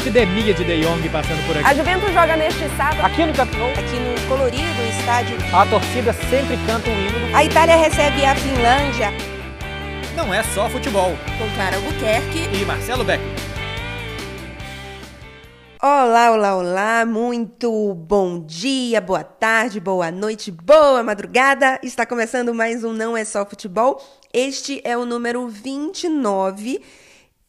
epidemia de De Jong passando por A aqui. Juventus joga neste sábado Aqui no Camp aqui no colorido estádio. a torcida sempre canta um hino. A Itália recebe a Finlândia Não é só futebol. com Clara Albuquerque. E Marcelo Beck. Olá, olá, olá, muito bom dia, boa tarde, boa noite, boa madrugada. Está começando mais um Não é Só Futebol. Este é o número 29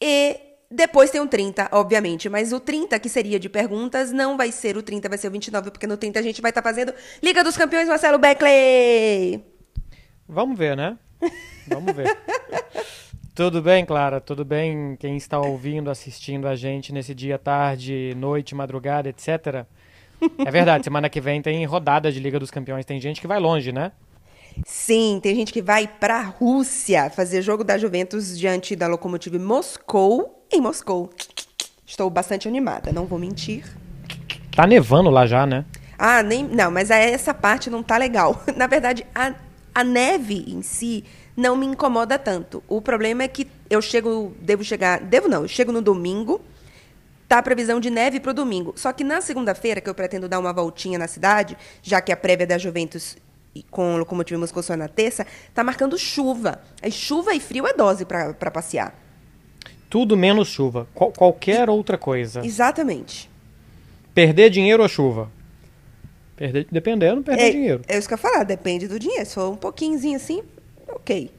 e depois tem um 30, obviamente, mas o 30 que seria de perguntas não vai ser o 30, vai ser o 29, porque no 30 a gente vai estar fazendo Liga dos Campeões Marcelo Beckley. Vamos ver, né? Vamos ver. Tudo bem, Clara? Tudo bem quem está ouvindo, assistindo a gente nesse dia, tarde, noite, madrugada, etc. É verdade, semana que vem tem rodada de Liga dos Campeões. Tem gente que vai longe, né? Sim, tem gente que vai para a Rússia fazer jogo da Juventus diante da Lokomotiv Moscou, em Moscou. Estou bastante animada, não vou mentir. Tá nevando lá já, né? Ah, nem. Não, mas essa parte não tá legal. Na verdade, a, a neve em si não me incomoda tanto. O problema é que eu chego. Devo chegar. Devo não, eu chego no domingo. Tá a previsão de neve para o domingo. Só que na segunda-feira, que eu pretendo dar uma voltinha na cidade, já que a prévia da Juventus e com o Locomotiva Moscou só é na terça, tá marcando chuva. Aí chuva e frio é dose para passear. Tudo menos chuva. Qual- qualquer outra coisa. Exatamente. Perder dinheiro ou chuva? Perder, dependendo, perder É, dinheiro. é isso que eu ia falar, depende do dinheiro. Se for um pouquinhozinho assim, ok.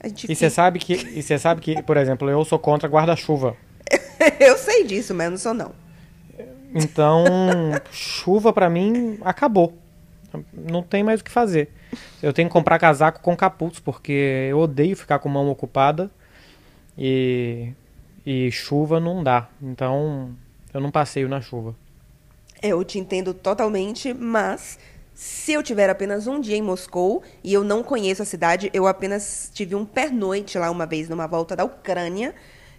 A gente E você sabe que, e você sabe que, por exemplo, eu sou contra guarda-chuva. eu sei disso, mas não sou não. Então, chuva pra mim acabou. Não tem mais o que fazer. Eu tenho que comprar casaco com capuz, porque eu odeio ficar com mão ocupada e, e chuva não dá. Então, eu não passeio na chuva. Eu te entendo totalmente, mas se eu tiver apenas um dia em Moscou e eu não conheço a cidade, eu apenas tive um pernoite lá uma vez numa volta da Ucrânia.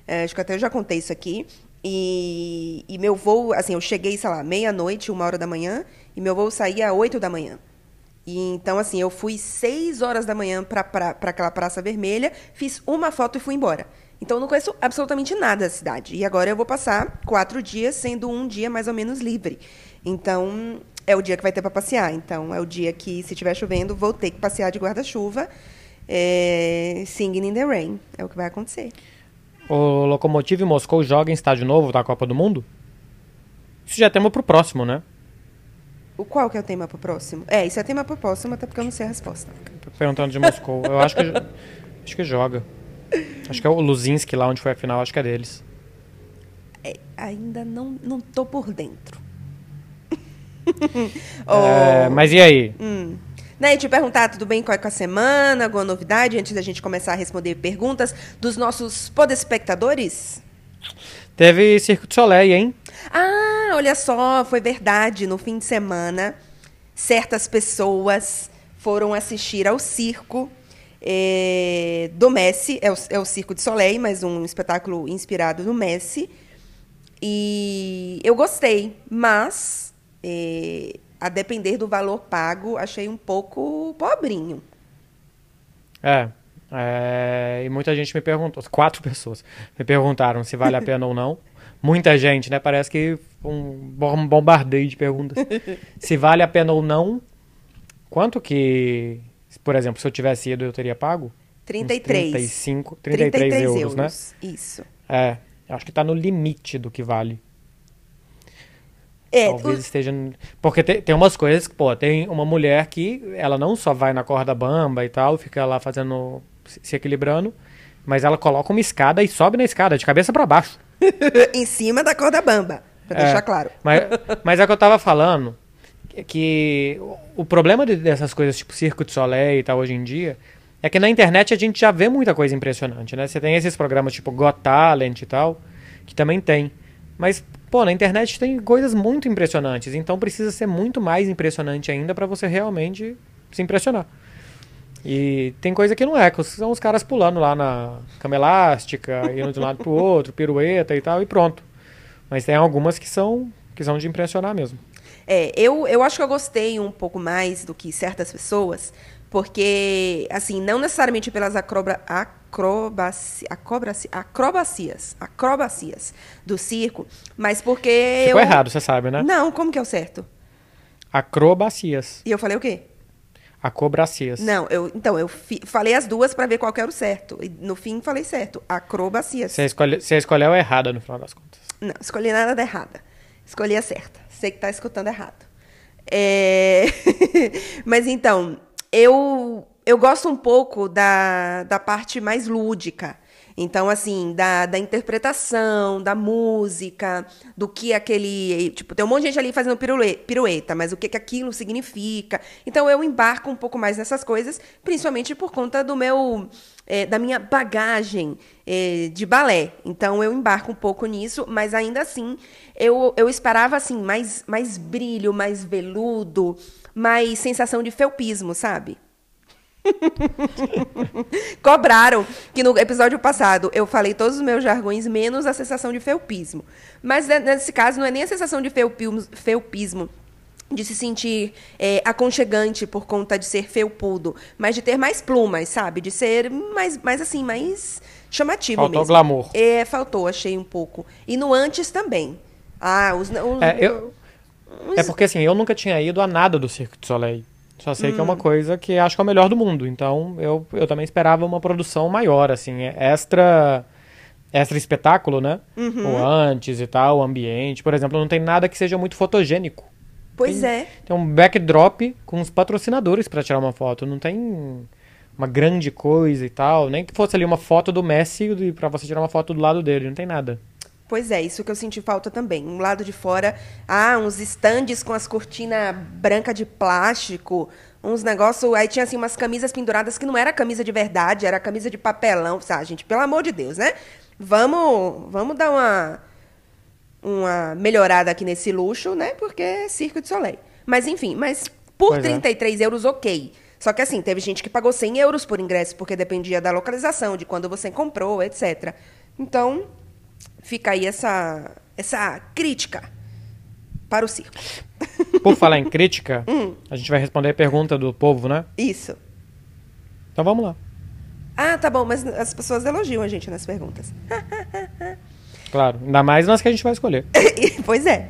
É, acho que até eu já contei isso aqui. E, e meu voo, assim, eu cheguei, sei lá, meia-noite, uma hora da manhã, e meu voo saía oito da manhã. E então, assim, eu fui seis horas da manhã para aquela Praça Vermelha, fiz uma foto e fui embora. Então, eu não conheço absolutamente nada da cidade. E agora eu vou passar quatro dias, sendo um dia mais ou menos livre. Então, é o dia que vai ter para passear. Então, é o dia que, se estiver chovendo, vou ter que passear de guarda-chuva, é, singing in the rain. É o que vai acontecer. O Lokomotiv Moscou joga em estádio novo da Copa do Mundo? Isso já é tema pro próximo, né? O qual que é o tema pro próximo? É, isso é tema pro próximo, até porque eu não sei a resposta. Perguntando de Moscou. Eu acho que, acho que joga. Acho que é o Luzinski lá onde foi a final, acho que é deles. É, ainda não, não tô por dentro. É, Oh, mas e aí? Hum. Né, e te perguntar, tudo bem com a semana? Alguma novidade antes da gente começar a responder perguntas dos nossos podespectadores? Teve Circo de Soleil, hein? Ah, olha só, foi verdade. No fim de semana, certas pessoas foram assistir ao circo eh, do Messi. É o, é o Circo de Soleil, mas um espetáculo inspirado no Messi. E eu gostei, mas eh, a depender do valor pago, achei um pouco pobrinho. É. é, E muita gente me perguntou, quatro pessoas me perguntaram se vale a pena ou não. Muita gente, né? Parece que um bom- bombardeio de perguntas. se vale a pena ou não. Quanto que, por exemplo, se eu tivesse ido, eu teria pago? Uns 33. 35, 33, euros, né? Isso. É, acho que tá no limite do que vale. É, Talvez o- esteja. Porque tem, tem umas coisas que, pô, tem uma mulher que ela não só vai na corda bamba e tal, fica lá fazendo. se equilibrando, mas ela coloca uma escada e sobe na escada, de cabeça pra baixo. em cima da corda bamba, pra É, deixar claro. Mas, mas é o que eu tava falando, que- o- problema de- dessas coisas tipo Circo de Soleil e tal hoje em dia é que na internet a gente já vê muita coisa impressionante, né? Você tem esses programas tipo Got Talent e tal, que também tem. Mas, pô, na internet tem coisas muito impressionantes, então precisa ser muito mais impressionante ainda pra você realmente se impressionar. E tem coisa que não é, que são os caras pulando lá na cama elástica, indo de um lado pro outro, pirueta e tal, e pronto. Mas tem algumas que são que são de impressionar mesmo. É, eu, eu acho que eu gostei um pouco mais do que certas pessoas, Porque, assim, não necessariamente pelas acroba, acrobaci, acrobaci, acrobacias, acrobacias do circo, mas porque Ficou eu... errado, você sabe, né? Não, como que é o certo? Acrobacias. E eu falei o quê? Acobracias. Não, eu, então, eu fi- falei as duas pra ver qual que era o certo. E no fim falei certo. Acrobacias. Você, escolhe, você escolheu a errada no final das contas. Não, escolhi nada da errada. Escolhi a certa. Que tá escutando errado. É... Mas então, eu, eu gosto um pouco da, da parte mais lúdica. Então, assim, da, da interpretação, da música, do que aquele. Tipo, tem um monte de gente ali fazendo pirueta, mas o que, que aquilo significa. Então, eu embarco um pouco mais nessas coisas, principalmente por conta do meu. eh, da minha bagagem eh, de balé. Então, eu embarco um pouco nisso, mas ainda assim, eu, eu esperava, assim, mais, mais brilho, mais veludo, mais sensação de felpismo, sabe? Cobraram que no episódio passado eu falei todos os meus jargões, menos a sensação de felpismo. Mas ne- nesse caso não é nem a sensação de felpismo, felpismo de se sentir é, aconchegante por conta de ser felpudo, mas de ter mais plumas, sabe? De ser mais, mais assim, mais chamativo Faltou mesmo. glamour. É, faltou, achei um pouco. E no antes também. Ah, os... os É, eu, é porque assim, eu nunca tinha ido a nada do Cirque du Soleil. Só sei que é Hum. uma coisa que acho que é o melhor do mundo. Então eu, eu também esperava uma produção maior, assim, é extra. Extra espetáculo, né? Uhum. O antes e tal, o ambiente. Por exemplo, não tem nada que seja muito fotogênico. Pois tem- é. Tem um backdrop com os patrocinadores pra tirar uma foto. Não tem uma grande coisa e tal. Nem que fosse ali uma foto do Messi pra você tirar uma foto do lado dele. Não tem nada. Pois é, isso que eu senti falta também. Um lado de fora, ah, uns estandes com as cortinas branca de plástico, uns negócios. Aí tinha assim umas camisas penduradas que não era camisa de verdade, era camisa de papelão. Ah, gente, pelo amor de Deus, né? Vamos, vamos dar uma, uma melhorada aqui nesse luxo, né? Porque é Circo de Soleil. Mas enfim, mas por Pois é. 33 euros, ok. Só que assim, teve gente que pagou 100 euros por ingresso, porque dependia da localização, de quando você comprou, etc. Então, fica aí essa, essa crítica para o circo. Por falar em crítica, Hum. a gente vai responder a pergunta do povo, né? Isso. Então vamos lá. Ah, tá bom, mas as pessoas elogiam a gente nas perguntas. Claro. Ainda mais nas que a gente vai escolher. pois é.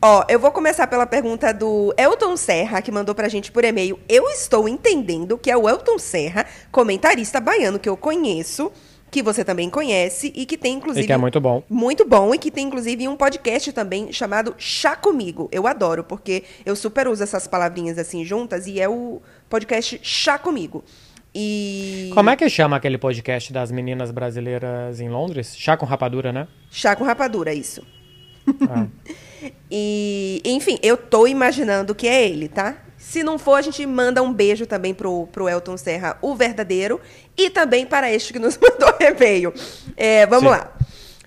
Ó, eu vou começar pela pergunta do Elton Serra, que mandou pra gente por e-mail. Eu estou entendendo que é o Elton Serra, comentarista baiano que eu conheço, que você também conhece e que tem inclusive E que é muito bom. Muito bom e que tem inclusive um podcast também chamado Chá Comigo. Eu adoro, porque eu super uso essas palavrinhas assim juntas e é o podcast Chá Comigo. E Como é que chama aquele podcast das meninas brasileiras em Londres? Chá com rapadura, né? Chá com rapadura, isso. Ah. E, enfim, eu tô imaginando que é ele, tá? Se não for, a gente manda um beijo também pro, pro Elton Serra, o verdadeiro, e também para este que nos mandou e-mail. É, vamos Sim. lá.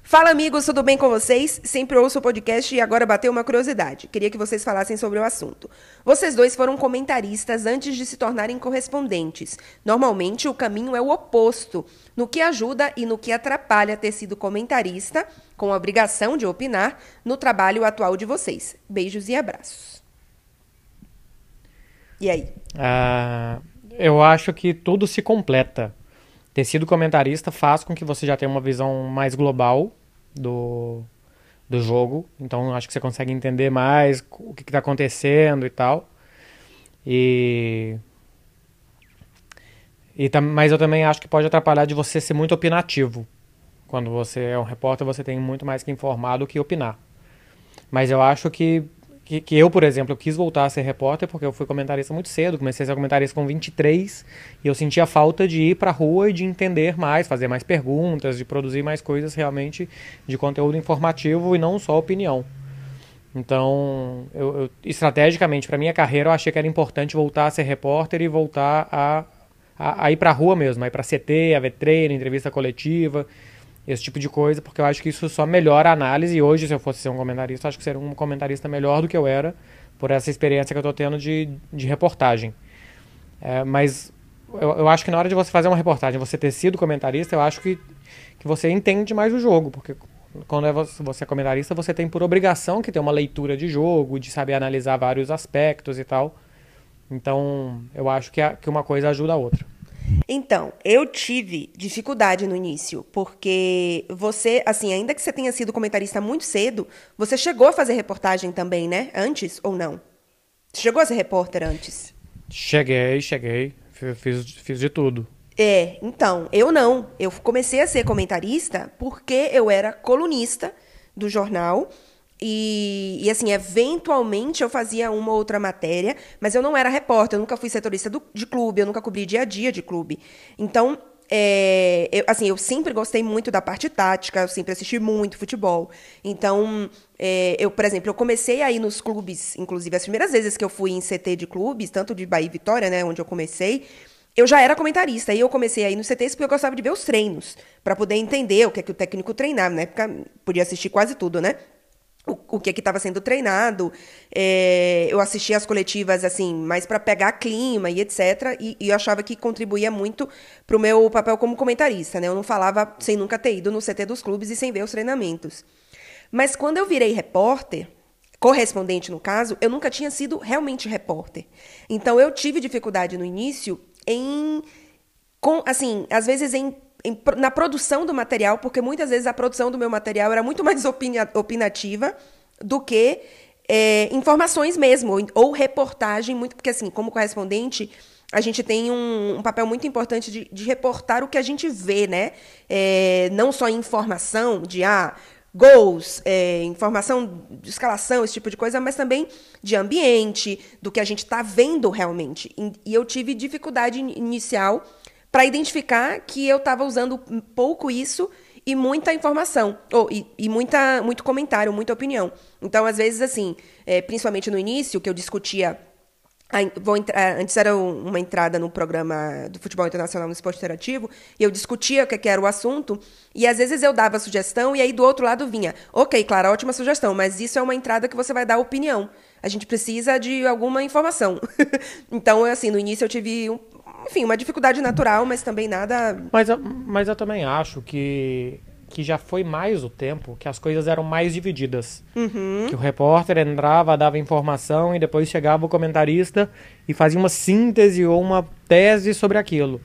Fala, amigos, tudo bem com vocês? Sempre ouço o podcast e agora bateu uma curiosidade. Queria que vocês falassem sobre o assunto. Vocês dois foram comentaristas antes de se tornarem correspondentes. Normalmente, o caminho é o oposto. No que ajuda e no que atrapalha ter sido comentarista, com a obrigação de opinar, no trabalho atual de vocês. Beijos e abraços. E aí? Ah, eu acho que tudo se completa. Ter sido comentarista faz com que você já tenha uma visão mais global do, do jogo. Então acho que você consegue entender mais o que está acontecendo e tal. E, e mas eu também acho que pode atrapalhar de você ser muito opinativo. Quando você é um repórter, você tem muito mais que informar do que opinar. Mas eu acho que, que, que eu, por exemplo, eu quis voltar a ser repórter porque eu fui comentarista muito cedo. Comecei a ser comentarista com 23 e eu sentia falta de ir pra rua e de entender mais, fazer mais perguntas, de produzir mais coisas realmente de conteúdo informativo e não só opinião. Então, eu, eu- estrategicamente, para minha carreira, eu achei que era importante voltar a ser repórter e voltar a, a, a ir pra rua mesmo, a ir pra CT, a ver treino, entrevista coletiva, esse tipo de coisa, porque eu acho que isso só melhora a análise. E hoje, se eu fosse ser um comentarista, acho que seria um comentarista melhor do que eu era, por essa experiência que eu tô tendo de, de reportagem. É, mas eu, eu acho que na hora de você fazer uma reportagem, você ter sido comentarista, eu acho que, que você entende mais o jogo, porque quando é você, você é comentarista, você tem por obrigação que ter uma leitura de jogo, de saber analisar vários aspectos e tal. Então, eu acho que, a, que uma coisa ajuda a outra. Então, eu tive dificuldade no início, porque você, assim, ainda que você tenha sido comentarista muito cedo, você chegou a fazer reportagem também, né? Antes ou não? Chegou a ser repórter antes? Cheguei, cheguei. Fiz, fiz de tudo. É, então, eu não. Eu comecei a ser comentarista porque eu era colunista do jornal. E, e, assim, eventualmente eu fazia uma ou outra matéria, mas eu não era repórter, eu nunca fui setorista do, de clube, eu nunca cobri dia a dia de clube. Então, é, eu, assim, eu sempre gostei muito da parte tática, eu sempre assisti muito futebol. Então, é, eu, por exemplo, eu comecei aí nos clubes, inclusive as primeiras vezes que eu fui em CT de clubes, tanto de Bahia e Vitória, né, onde eu comecei, eu já era comentarista. E eu comecei aí no CT porque eu gostava de ver os treinos, para poder entender o que é que o técnico treinava. Na época, podia assistir quase tudo, né? O, que estava sendo treinado. É, eu assistia as coletivas assim, mais para pegar clima e etc. E, e, eu achava que contribuía muito para o meu papel como comentarista. Né? Eu não falava sem nunca ter ido no CT dos clubes e sem ver os treinamentos. Mas quando eu virei repórter, correspondente no caso, eu nunca tinha sido realmente repórter. Então eu tive dificuldade no início em, com, assim, às vezes em em, na produção do material, porque muitas vezes a produção do meu material era muito mais opinativa do que é, informações mesmo, ou, ou, reportagem, muito, porque assim, como correspondente, a gente tem um, um papel muito importante de, de, reportar o que a gente vê, né? É, não só informação de ah, gols, é, informação de escalação, esse tipo de coisa, mas também de ambiente, do que a gente está vendo realmente. E, e eu tive dificuldade inicial para identificar que eu estava usando pouco isso e muita informação, ou, e, e, muita, muito comentário, muita opinião. Então, às vezes, assim, é, principalmente no início, que eu discutia. Vou entrar, antes era uma entrada no programa do futebol internacional no esporte interativo, e eu discutia o que era o assunto, e às vezes eu dava sugestão, e aí do outro lado vinha, ok, claro, ótima sugestão, mas isso é uma entrada que você vai dar opinião. A gente precisa de alguma informação. então, assim, no início eu tive um, enfim, uma dificuldade natural, mas também nada. Mas, mas eu também acho que, que já foi mais o tempo que as coisas eram mais divididas. Uhum. Que o repórter entrava, dava informação e depois chegava o comentarista e fazia uma síntese ou uma tese sobre aquilo.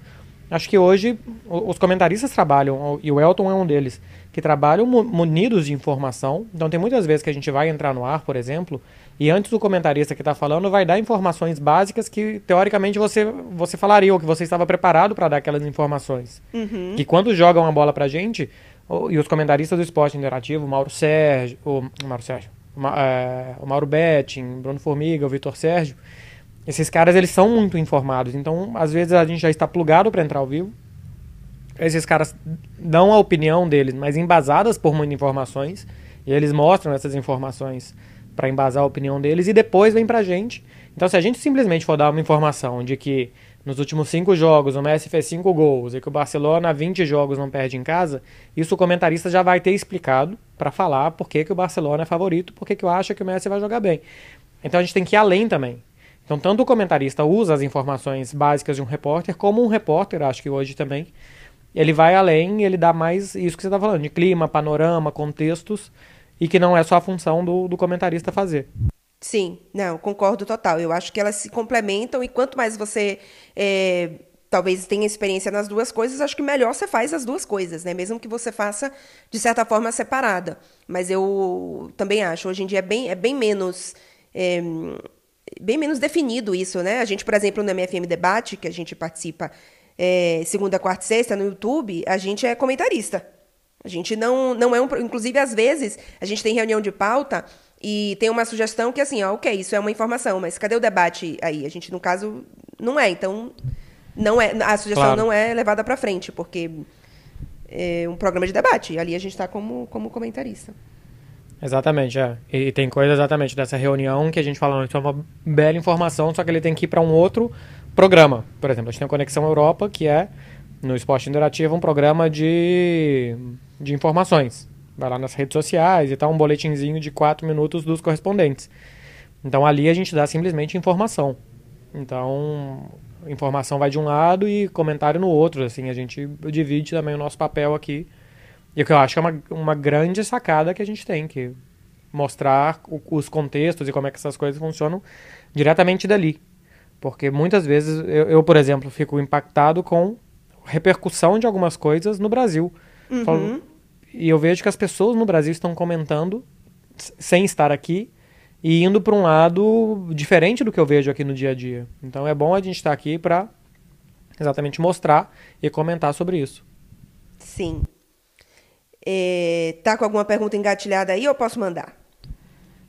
Acho que hoje os comentaristas trabalham, e o Elton é um deles, que trabalham munidos de informação. Então tem muitas vezes que a gente vai entrar no ar, por exemplo, e antes do comentarista que está falando vai dar informações básicas que teoricamente você, você falaria ou que você estava preparado para dar aquelas informações. Uhum. Que quando jogam a bola para a gente, e os comentaristas do esporte interativo, o Mauro Sérgio, o, Mauro Sérgio, o, é, o Mauro Betting, Bruno Formiga, o Vitor Sérgio, esses caras eles são muito informados. Então, às vezes a gente já está plugado para entrar ao vivo. Esses caras dão a opinião deles, mas embasadas por muitas informações, e eles mostram essas informações para embasar a opinião deles e depois vem para a gente. Então, se a gente simplesmente for dar uma informação de que nos últimos cinco jogos o Messi fez cinco gols e que o Barcelona 20 jogos não perde em casa, isso o comentarista já vai ter explicado para falar por que, que o Barcelona é favorito, por que, que eu acho que o Messi vai jogar bem. Então a gente tem que ir além também. Então, tanto o comentarista usa as informações básicas de um repórter, como um repórter, acho que hoje também, ele vai além, ele dá mais isso que você está falando, de clima, panorama, contextos, e que não é só a função do, do comentarista fazer. Sim, não, concordo total. Eu acho que elas se complementam e quanto mais você é, talvez tenha experiência nas duas coisas, acho que melhor você faz as duas coisas, né? Mesmo que você faça de certa forma separada. Mas eu também acho, hoje em dia é bem, é bem menos. É, bem menos definido isso, né? A gente, por exemplo, no MFM Debate, que a gente participa é, segunda, quarta e sexta no YouTube, a gente é comentarista. A gente não, não é um. Inclusive, às vezes, a gente tem reunião de pauta e tem uma sugestão que, assim, ó, ok, isso é uma informação, mas cadê o debate aí? A gente, no caso, não é. Então, não é, a sugestão claro. não é levada para frente, porque é um programa de debate. Ali a gente está como, como comentarista. Exatamente, é. E tem coisa exatamente dessa reunião que a gente fala, isso é uma bela informação, só que ele tem que ir para um outro programa. Por exemplo, a gente tem a Conexão Europa, que é, no Esporte Interativo, um programa de de informações. Vai lá nas redes sociais e tal, um boletinzinho de quatro minutos dos correspondentes. Então ali a gente dá simplesmente informação. Então, informação vai de um lado e comentário no outro, assim, a gente divide também o nosso papel aqui. E o que eu acho que é uma, uma grande sacada que a gente tem, que mostrar o, os contextos e como é que essas coisas funcionam diretamente dali. Porque muitas vezes eu, eu, por exemplo, fico impactado com repercussão de algumas coisas no Brasil. Uhum. Falo- e eu vejo que as pessoas no Brasil estão comentando sem estar aqui e indo para um lado diferente do que eu vejo aqui no dia a dia. Então é bom a gente estar aqui para exatamente mostrar e comentar sobre isso. Sim. É, tá com alguma pergunta engatilhada aí ou posso mandar?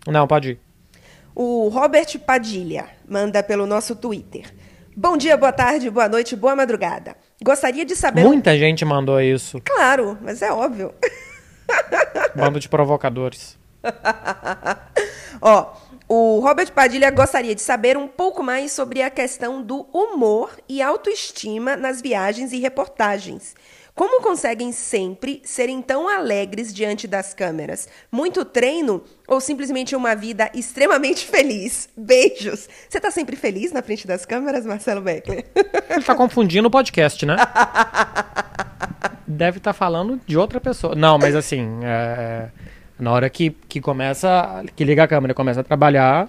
Não, pode ir. O Robert Padilha manda pelo nosso Twitter. Bom dia, boa tarde, boa noite, boa madrugada. Gostaria de saber. Muita gente mandou isso. Claro, mas é óbvio. Bando de provocadores. Ó, o Robert Padilha gostaria de saber um pouco mais sobre a questão do humor e autoestima nas viagens e reportagens. Como conseguem sempre serem tão alegres diante das câmeras? Muito treino ou simplesmente uma vida extremamente feliz? Beijos. Você tá sempre feliz na frente das câmeras, Marcelo Beckler? Ele tá confundindo o podcast, né? Deve estar falando de outra pessoa. Não, mas assim, é, na hora que, que começa, que liga a câmera e começa a trabalhar,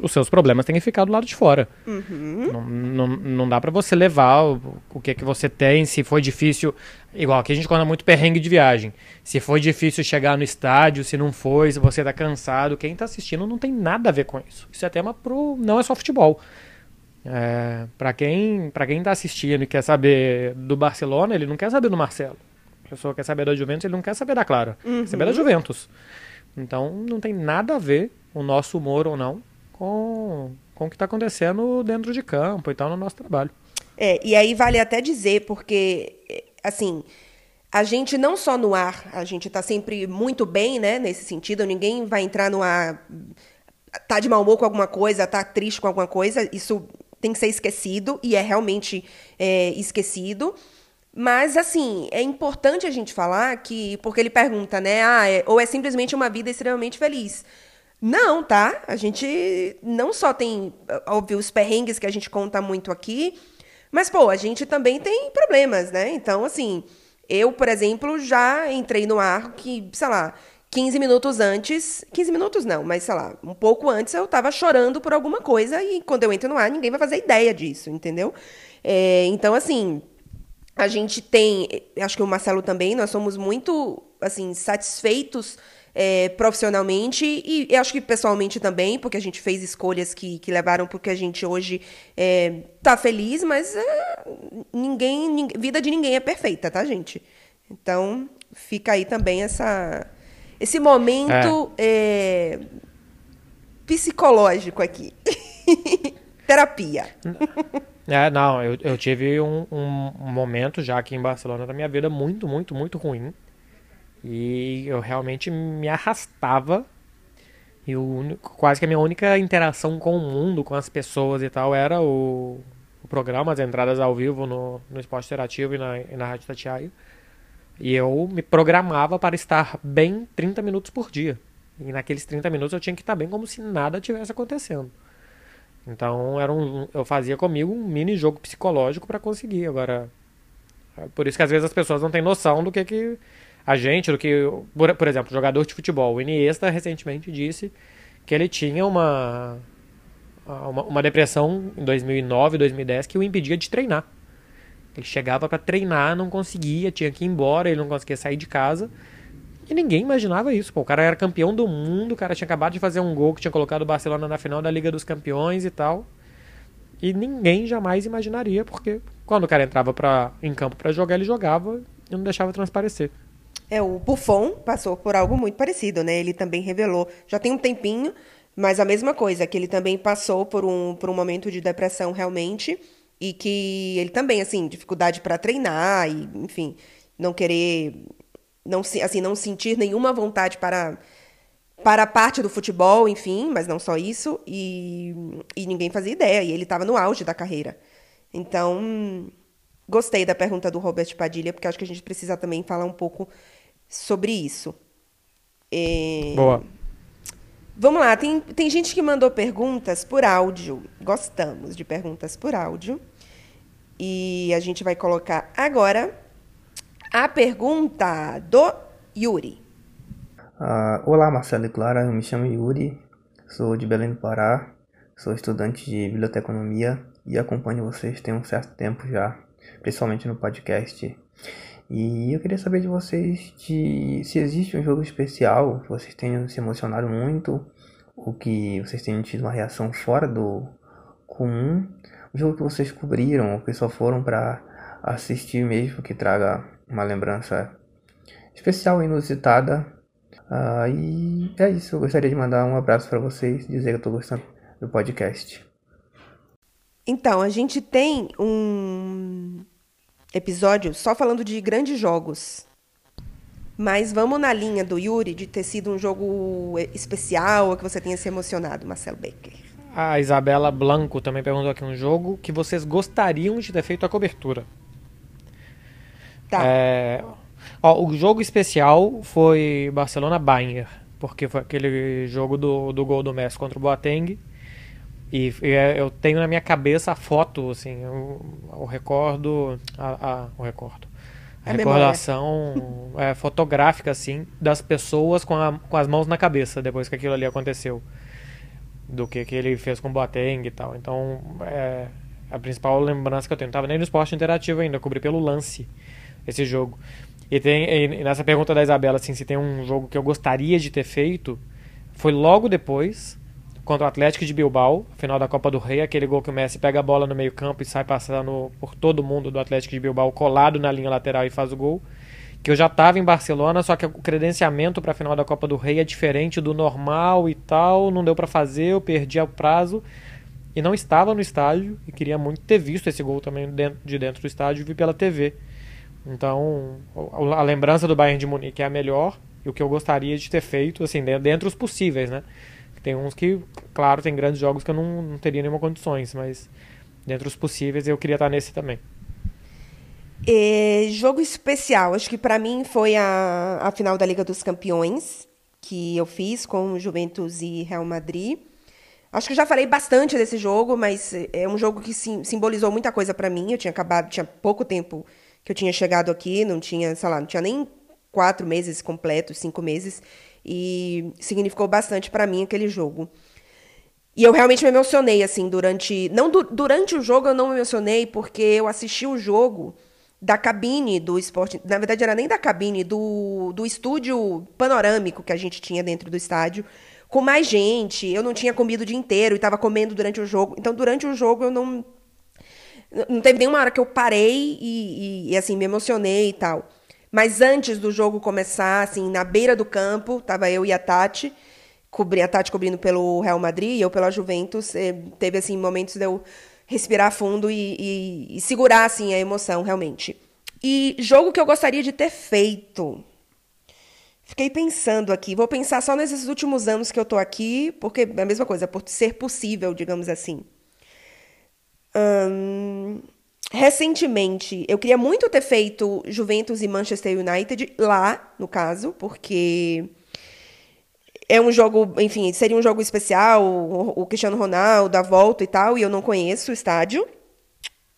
os seus problemas têm que ficar do lado de fora. Não, não, não dá pra você levar o, o que que você tem, se foi difícil, igual aqui a gente conta muito perrengue de viagem. Se foi difícil chegar no estádio, se não foi, se você tá cansado, quem tá assistindo não tem nada a ver com isso. Isso é tema pro, não é só futebol. É, para quem para quem tá assistindo e quer saber do Barcelona, ele não quer saber do Marcelo. A pessoa quer saber da Juventus, ele não quer saber da Clara. Quer saber da Juventus. Então não tem nada a ver o nosso humor ou não com, com o que está acontecendo dentro de campo e tal no nosso trabalho. É, e aí vale até dizer, porque, assim, a gente não só no ar, a gente tá sempre muito bem, né, nesse sentido, ninguém vai entrar no ar, tá de mau humor com alguma coisa, tá triste com alguma coisa, isso tem que ser esquecido, e é realmente é, esquecido. Mas, assim, é importante a gente falar que, porque ele pergunta, né, ah, é- ou é simplesmente uma vida extremamente feliz. Não, tá? A gente não só tem, óbvio, os perrengues que a gente conta muito aqui, mas, pô, a gente também tem problemas, né? Então, assim, eu, por exemplo, já entrei no ar que, sei lá, 15 minutos antes. 15 minutos não, mas sei lá, um pouco antes eu tava chorando por alguma coisa e quando eu entro no ar, ninguém vai fazer ideia disso, entendeu? É, então, assim, a gente tem, acho que o Marcelo também, nós somos muito, assim, satisfeitos é, profissionalmente e, e acho que pessoalmente também, porque a gente fez escolhas que, que levaram porque a gente hoje é, tá feliz, mas é, ninguém, nin- vida de ninguém é perfeita, tá, gente? Então, fica aí também essa, esse momento é, psicológico aqui. Terapia. É, não, eu, eu tive um, um, um momento já aqui em Barcelona da minha vida muito, muito, muito ruim. E eu realmente me arrastava. E o único- quase que a minha única interação com o mundo, com as pessoas e tal, era o, o programa, as entradas ao vivo no, no Esporte Interativo e na, e na Rádio Tatiaia. E eu me programava para estar bem 30 minutos por dia. E naqueles 30 minutos eu tinha que estar bem como se nada tivesse acontecendo. Então era um, eu fazia comigo um mini jogo psicológico para conseguir. Agora, é por isso que às vezes as pessoas não têm noção do que que a gente, do que, por, por exemplo, jogador de futebol, o Iniesta recentemente disse que ele tinha uma uma, uma depressão em 2009, 2010 que o impedia de treinar. Ele chegava para treinar, não conseguia, tinha que ir embora, ele não conseguia sair de casa. E ninguém imaginava isso. Pô, o cara era campeão do mundo, o cara tinha acabado de fazer um gol que tinha colocado o Barcelona na final da Liga dos Campeões e tal. E ninguém jamais imaginaria, porque quando o cara entrava pra, em campo para jogar, ele jogava e não deixava transparecer. É, o Buffon passou por algo muito parecido, né? Ele também revelou, já tem um tempinho, mas a mesma coisa, que ele também passou por um, por um momento de depressão realmente, e que ele também, assim, dificuldade para treinar, e, enfim, não querer, não, assim, não sentir nenhuma vontade para, para a parte do futebol, enfim, mas não só isso, e, e ninguém fazia ideia, e ele estava no auge da carreira. Então, gostei da pergunta do Robert Padilha, porque acho que a gente precisa também falar um pouco sobre isso. É, Boa. Vamos lá, tem, tem gente que mandou perguntas por áudio. Gostamos de perguntas por áudio. E a gente vai colocar agora a pergunta do Yuri. Ah, olá, Marcelo e Clara, eu me chamo Yuri, sou de Belém do Pará, sou estudante de biblioteconomia e acompanho vocês tem um certo tempo já, principalmente no podcast. E eu queria saber de vocês de, se existe um jogo especial que vocês tenham se emocionado muito, ou que vocês tenham tido uma reação fora do comum, um jogo que vocês cobriram, ou que só foram para assistir mesmo, que traga uma lembrança especial e inusitada. Ah, e é isso, eu gostaria de mandar um abraço para vocês, dizer que eu estou gostando do podcast. Então, a gente tem um episódio só falando de grandes jogos. Mas vamos na linha do Yuri de ter sido um jogo especial ou que você tenha se emocionado, Marcelo Baker. A Isabela Blanco também perguntou aqui um jogo que vocês gostariam de ter feito a cobertura. Tá. É, ó, o jogo especial foi Barcelona-Bayern, porque foi aquele jogo do, do gol do Messi contra o Boateng. E, e é, eu tenho na minha cabeça a foto, assim, o, o recordo, a, a, o recordo, a, A recordação é, fotográfica, assim, das pessoas com, a- com as mãos na cabeça depois que aquilo ali aconteceu. Do que, que ele fez com o Boateng e tal. Então, é, a principal lembrança que eu tenho. Tava nem no esporte interativo ainda, eu cobri pelo lance esse jogo. E, tem, e nessa pergunta da Isabela, assim, se tem um jogo que eu gostaria de ter feito, foi logo depois, contra o Atlético de Bilbao, final da Copa do Rei, aquele gol que o Messi pega a bola no meio campo e sai passando por todo mundo do Atlético de Bilbao, colado na linha lateral e faz o gol. Que eu já estava em Barcelona, só que o credenciamento para a final da Copa do Rei é diferente do normal e tal, não deu para fazer, eu perdi o prazo e não estava no estádio e queria muito ter visto esse gol também dentro- de dentro do estádio vi pela TV. Então, a lembrança do Bayern de Munique é a melhor e o que eu gostaria de ter feito, assim, de- dentre os possíveis, né? Tem uns que, claro, tem grandes jogos que eu não, não teria nenhuma condições, mas dentre os possíveis eu queria estar nesse também. É, jogo especial, acho que pra mim foi a, a final da Liga dos Campeões, que eu fiz com Juventus e Real Madrid. Acho que já falei bastante desse jogo, mas é um jogo que sim- simbolizou muita coisa pra mim. Eu tinha acabado, tinha pouco tempo que eu tinha chegado aqui, não tinha, sei lá, não tinha nem quatro meses completos, cinco meses, e significou bastante pra mim aquele jogo. E eu realmente me emocionei, assim, durante. Não du- durante o jogo eu não me emocionei, porque eu assisti o jogo da cabine do esporte. Na verdade, era nem da cabine, do, do estúdio panorâmico que a gente tinha dentro do estádio, com mais gente. Eu não tinha comido o dia inteiro e estava comendo durante o jogo. Então, durante o jogo, eu não. Não teve nenhuma hora que eu parei e, e- e, assim, me emocionei e tal. Mas antes do jogo começar, assim, na beira do campo, tava eu e a Tati, cobri, a Tati cobrindo pelo Real Madrid e eu pela Juventus. eh, teve, assim, momentos de eu respirar fundo e, e- e segurar, assim, a emoção, realmente. E jogo que eu gostaria de ter feito. Fiquei pensando aqui. Vou pensar só nesses últimos anos que eu tô aqui, porque é a mesma coisa, por ser possível, digamos assim. Ahn, recentemente, eu queria muito ter feito Juventus e Manchester United lá, no caso, porque é um jogo, enfim, seria um jogo especial, o, Cristiano Ronaldo, a volta e tal, e eu não conheço o estádio.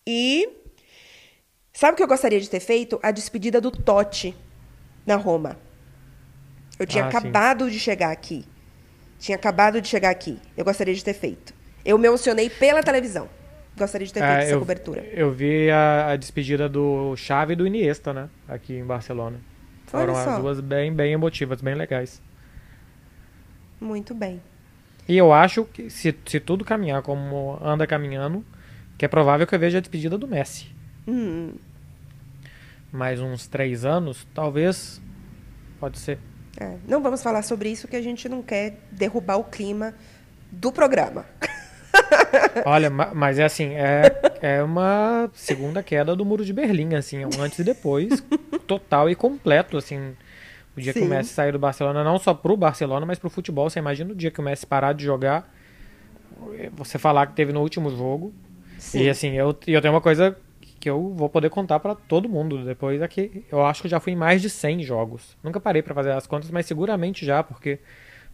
E sabe o que eu gostaria de ter feito? A despedida do Totti na Roma. Eu tinha Ah, sim. acabado de chegar aqui. Tinha acabado de chegar aqui. Eu gostaria de ter feito. Eu me emocionei pela televisão. Gostaria de ter feito É, essa eu, cobertura. eu vi a, a despedida do Xavi e do Iniesta, né? Aqui em Barcelona. Foram Olha só. as duas bem, bem emotivas, bem legais. Muito bem. E eu acho que se, se tudo caminhar como anda caminhando, que é provável que eu veja a despedida do Messi. Hum, Mais uns três anos, talvez. Pode ser. é. Não vamos falar sobre isso, que a gente não quer derrubar o clima do programa. Olha, ma- mas é assim, é, é uma segunda queda do muro de Berlim, assim, é um antes e depois, total e completo, assim. O dia que o Sim. Messi sair do Barcelona, não só pro Barcelona, mas pro futebol. Você imagina o dia que o Messi parar de jogar, você falar que teve no último jogo. Sim. E assim, eu, eu tenho uma coisa que eu vou poder contar pra todo mundo depois aqui. Eu acho que já fui em mais de 100 jogos. Nunca parei pra fazer as contas, mas seguramente já, porque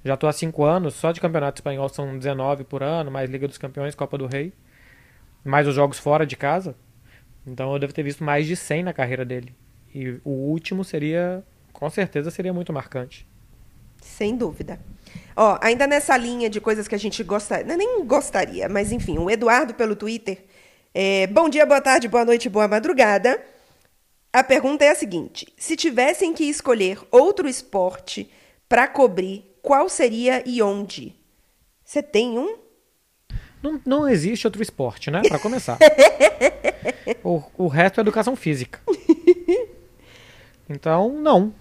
já tô há 5 anos, só de campeonato espanhol são 19 por ano, mais Liga dos Campeões, Copa do Rei, mais os jogos fora de casa. Então eu devo ter visto mais de 100 na carreira dele. E o último seria, com certeza, seria muito marcante. Sem dúvida. Ó, ainda nessa linha de coisas que a gente gosta, é nem gostaria, mas enfim, o Eduardo pelo Twitter É, bom dia, boa tarde, boa noite, boa madrugada. A pergunta é a seguinte: se tivessem que escolher outro esporte para cobrir, qual seria e onde? Você tem um? Não, não existe outro esporte, né? Pra começar. o, o resto é educação física. Então, não.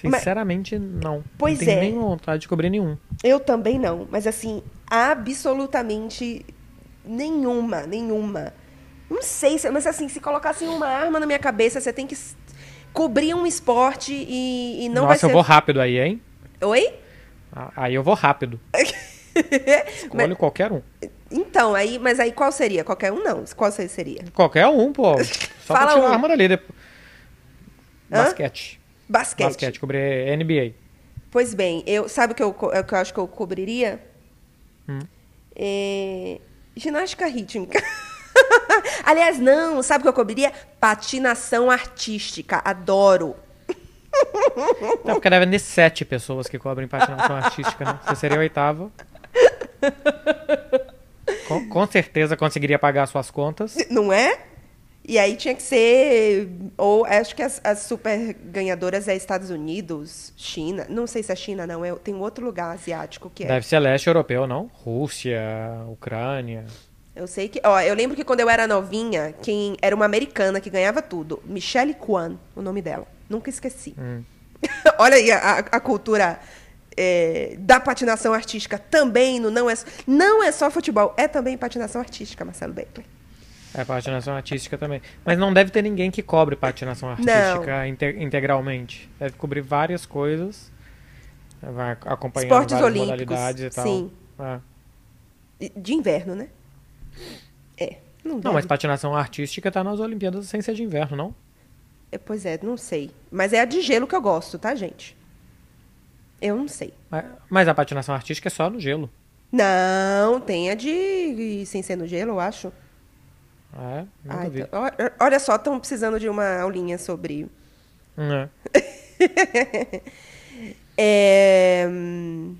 Sinceramente, não. Pois não tenho é. nem vontade de cobrir nenhum. Eu também não, mas assim, absolutamente nenhuma, nenhuma. Não sei, se- mas assim, se colocassem uma arma na minha cabeça, você tem que cobrir um esporte e, e não vai Nossa, ser. eu vou rápido aí, hein? Oi? Aí eu vou rápido. Escolho qualquer um. Então, aí, mas aí qual seria? Qualquer um não. Qual se- seria? Qualquer um, pô. Só Fala pra tirar um. a arma dali. Depois. Hã? Basquete. Basquete. Basquete, cobrir NBA. Pois bem, eu sabe o que eu, é que eu acho que eu cobriria? Hum. É, ginástica rítmica. Aliás, não, sabe o que eu cobriria? Patinação artística. Adoro. Não, porque devem ter sete pessoas que cobrem patinação artística, né? Você seria a oitava. Com, com certeza conseguiria pagar suas contas. Não é? E aí tinha que ser. Ou acho que as, as super ganhadoras é Estados Unidos, China. Não sei se é China, não. É, tem outro lugar asiático que é. Deve ser leste europeu, não? Rússia, Ucrânia. Eu sei que. Ó, eu lembro que quando eu era novinha, quem era uma americana que ganhava tudo. Michelle Kwan, o nome dela. Nunca esqueci. Olha aí a, a cultura é, da patinação artística também. No, não, é, não é só futebol, é também patinação artística, Marcelo Beckler. É patinação artística também. Mas não deve ter ninguém que cobre patinação artística inte- integralmente. Deve cobrir várias coisas. Vai acompanhando Esportes várias olímpicos, modalidades e tal. sim. É. De- inverno, né? É. Não, Não, mas patinação artística tá nas Olimpíadas sem ser de inverno, não? É, Pois é, não sei. Mas é a de gelo que eu gosto, tá, gente? Eu não sei. Mas, mas a patinação artística é só no gelo. Não, tem a de sem ser no gelo, eu acho. É, nunca Ah, vi. então- olha só, estão precisando de uma aulinha sobre. É. É, hum,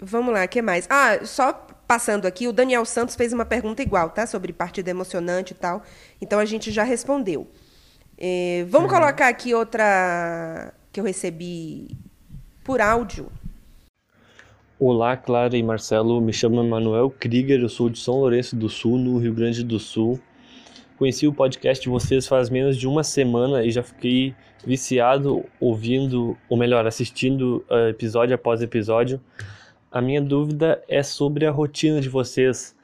Vamos lá, o que mais? Ah, só passando aqui, o Daniel Santos fez uma pergunta igual, tá? Sobre partida emocionante e tal. Então a gente já respondeu. É, vamos colocar aqui outra que eu recebi por áudio. Olá, Clara e Marcelo. Me chamo Manuel Krieger, eu sou de São Lourenço do Sul, no Rio Grande do Sul. Conheci o podcast de vocês faz menos de uma semana e já fiquei viciado ouvindo, ou melhor, assistindo eh, episódio após episódio. A minha dúvida é sobre a rotina de vocês.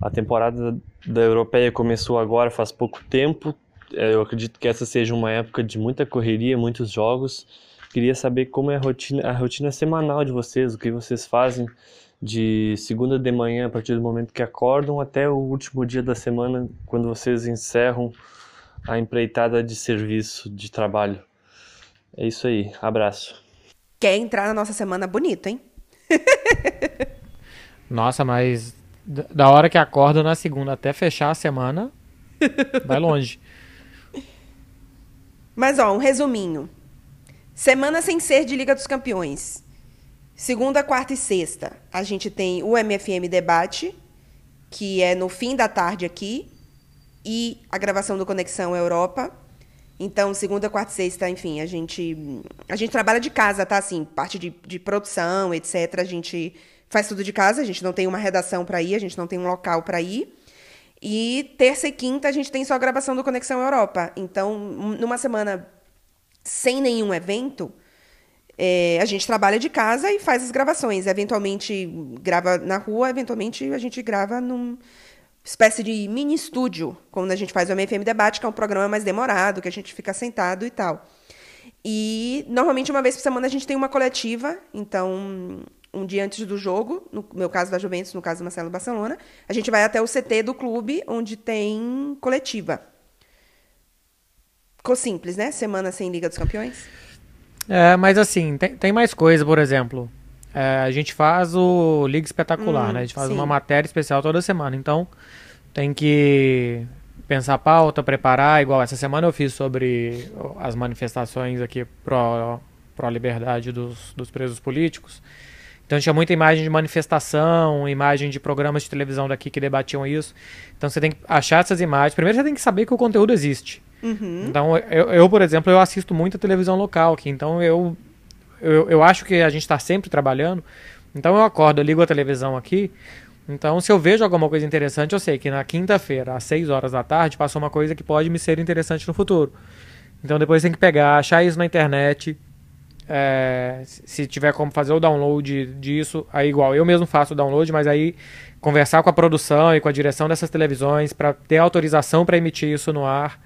A temporada da Europeia começou agora faz pouco tempo. Eh, Eu acredito que essa seja uma época de muita correria, muitos jogos. Queria saber como é a rotina, a rotina semanal de vocês, o que vocês fazem de segunda de manhã, a partir do momento que acordam, até o último dia da semana, quando vocês encerram a empreitada de serviço, de trabalho. É isso aí, abraço. Quer entrar na nossa semana bonito, hein? Nossa, mas da hora que acorda na segunda até fechar a semana, vai longe. Mas, ó, um resuminho. Semana sem ser de Liga dos Campeões. Segunda, quarta e sexta, a gente tem o MFM Debate, que é no fim da tarde aqui, e a gravação do Conexão Europa. Então, segunda, quarta e sexta, enfim, a gente, a gente trabalha de casa, tá? Assim, parte de, de produção, etc. A gente faz tudo de casa, a gente não tem uma redação para ir, a gente não tem um local para ir. E terça e quinta a gente tem só a gravação do Conexão Europa. Então, um- numa semana sem nenhum evento, é, a gente trabalha de casa e faz as gravações. Eventualmente grava na rua, eventualmente a gente grava num espécie de mini estúdio, quando a gente faz o MFM Debate, que é um programa mais demorado, que a gente fica sentado e tal. E normalmente uma vez por semana a gente tem uma coletiva, então um dia antes do jogo, no meu caso da Juventus, no caso do Marcelo Barcelona, a gente vai até o CT do clube, onde tem coletiva. Ficou simples, né? Semana sem Liga dos Campeões. É, mas assim, tem, tem mais coisa, por exemplo. É, a gente faz o Liga Espetacular, Hum, né? A gente faz sim. uma matéria especial toda semana. Então, tem que pensar a pauta, preparar. Igual essa semana eu fiz sobre as manifestações aqui pró, pró liberdade dos, dos presos políticos. Então tinha muita imagem de manifestação, imagem de programas de televisão daqui que debatiam isso. Então você tem que achar essas imagens. Primeiro você tem que saber que o conteúdo existe. Uhum. Então eu, eu, por exemplo, eu assisto muita televisão local aqui. Então eu, eu, eu acho que a gente está sempre trabalhando. Então eu acordo, eu ligo a televisão aqui. Então, se eu vejo alguma coisa interessante, eu sei que na quinta-feira, às 6 horas da tarde, passou uma coisa que pode me ser interessante no futuro. Então, depois tem que pegar, achar isso na internet. É, se tiver como fazer o download disso, aí igual, eu mesmo faço o download, mas aí conversar com a produção e com a direção dessas televisões para ter autorização para emitir isso no ar.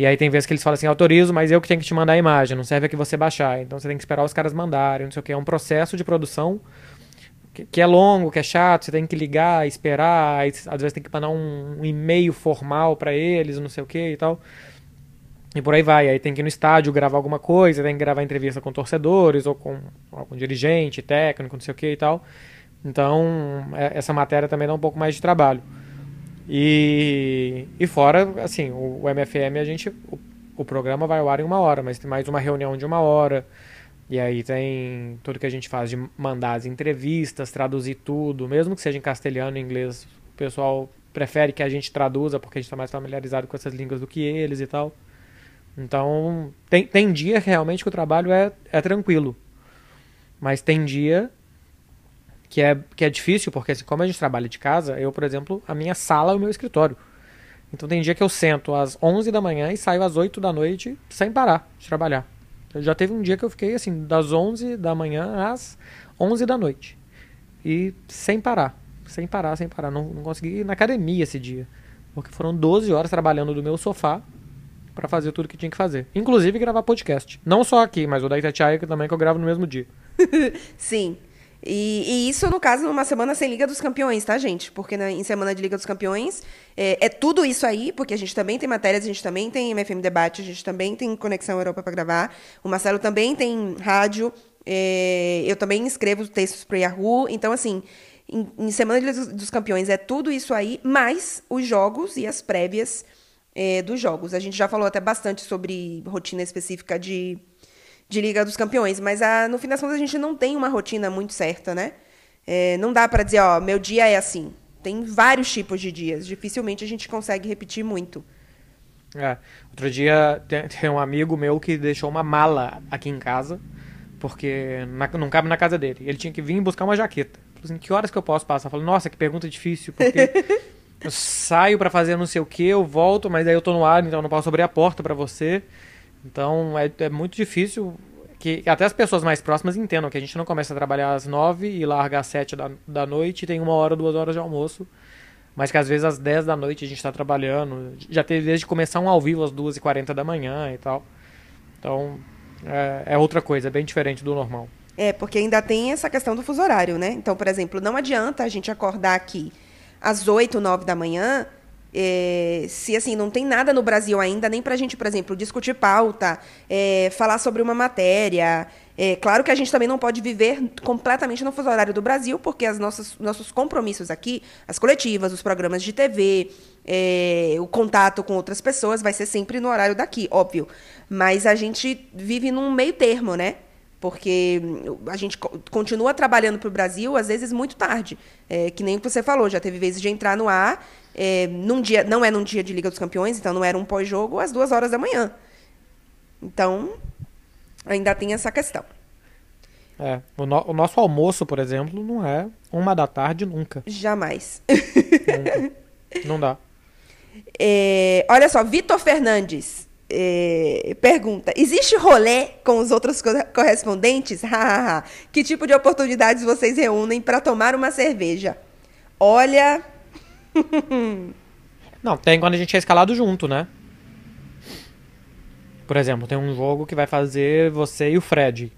E aí tem vezes que eles falam assim, autorizo, mas eu que tenho que te mandar a imagem, não serve aqui você baixar. Então você tem que esperar os caras mandarem, não sei o que. É um processo de produção que, que é longo, que é chato, você tem que ligar, esperar, às vezes tem que mandar um, um e-mail formal para eles, não sei o que e tal. E por aí vai. Aí tem que ir no estádio gravar alguma coisa, tem que gravar entrevista com torcedores ou com algum dirigente, técnico, não sei o que e tal. Então, é, essa matéria também dá um pouco mais de trabalho. E, e fora, assim, o, o MFM, a gente. O, o, programa vai ao ar em uma hora, mas tem mais uma reunião de uma hora. E aí tem tudo que a gente faz de mandar as entrevistas, traduzir tudo, mesmo que seja em castelhano e inglês. O pessoal prefere que a gente traduza porque a gente está mais familiarizado com essas línguas do que eles e tal. Então, tem, tem dia realmente que o trabalho é, é tranquilo. Mas tem dia que é, que é difícil, porque assim, como a gente trabalha de casa, eu, por exemplo, a minha sala é o meu escritório. Então tem dia que eu sento às 11 da manhã e saio às 8 da noite sem parar de trabalhar. Já teve um dia que eu fiquei assim, das 11 da manhã às 11 da noite. E sem parar. Sem parar, sem parar. Não, não consegui ir na academia esse dia. Porque foram 12 horas trabalhando do meu sofá para fazer tudo que tinha que fazer. Inclusive gravar podcast. Não só aqui, mas o da Itatiaia também que eu gravo no mesmo dia. Sim. E, e, isso, no caso, numa semana sem Liga dos Campeões, tá, gente? Porque em semana de Liga dos Campeões é, é, tudo isso aí, porque a gente também tem matérias, a gente também tem MFM Debate, a gente também tem Conexão Europa para gravar. O Marcelo também tem rádio. É, eu também escrevo textos para Yahoo. Então, assim, em, em semana de Liga dos Campeões é tudo isso aí, mais os jogos e as prévias é, dos jogos. A gente já falou até bastante sobre rotina específica de de Liga dos Campeões, mas a, no fim das contas a gente não tem uma rotina muito certa, né? É, não dá para dizer, ó, meu dia é assim. Tem vários tipos de dias. Dificilmente a gente consegue repetir muito. É. Outro dia tem, tem um amigo meu que deixou uma mala aqui em casa, porque na, não cabe na casa dele. Ele tinha que vir buscar uma jaqueta. Falei assim, que horas que eu posso passar? Eu falei, nossa, que pergunta difícil, porque eu saio para fazer não sei o que, eu volto, mas aí eu tô no ar, então eu não posso abrir a porta para você. Então é, é muito difícil que até as pessoas mais próximas entendam que a gente não começa a trabalhar às nove e larga às sete da, da noite e tem uma hora, duas horas de almoço. Mas que às vezes às dez da noite a gente está trabalhando. Já teve vezes de começar um ao vivo às duas e quarenta da manhã e tal. Então é, é outra coisa, é bem diferente do normal. É, porque ainda tem essa questão do fuso horário, né? Então, por exemplo, não adianta a gente acordar aqui às oito, nove da manhã é, se assim não tem nada no Brasil ainda nem para a gente, por exemplo, discutir pauta, é, falar sobre uma matéria. É, claro que a gente também não pode viver completamente no fuso horário do Brasil, porque as nossas nossos compromissos aqui, as coletivas, os programas de TV, é, o contato com outras pessoas vai ser sempre no horário daqui, óbvio. Mas a gente vive num meio termo, né? porque a gente continua trabalhando para o Brasil, às vezes muito tarde. É, que nem você falou, já teve vezes de entrar no ar, é, num dia, não é num dia de Liga dos Campeões, então não era um pós-jogo, às duas horas da manhã. Então, ainda tem essa questão. É, o, no, o nosso almoço, por exemplo, não é uma da tarde nunca. Jamais. Nunca. Não dá. É, olha só, Vitor Fernandes é, pergunta: existe rolê com os outros correspondentes? que tipo de oportunidades vocês reúnem para tomar uma cerveja? Olha. Não, tem quando a gente é escalado junto, né? Por exemplo, tem um jogo que vai fazer você e o Fred.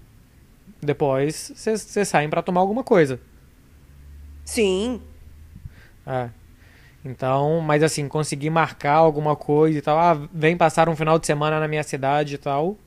Depois vocês saem para tomar alguma coisa. Sim. É. Então, mas assim, conseguir marcar alguma coisa e tal, ah, vem passar um final de semana na minha cidade e tal,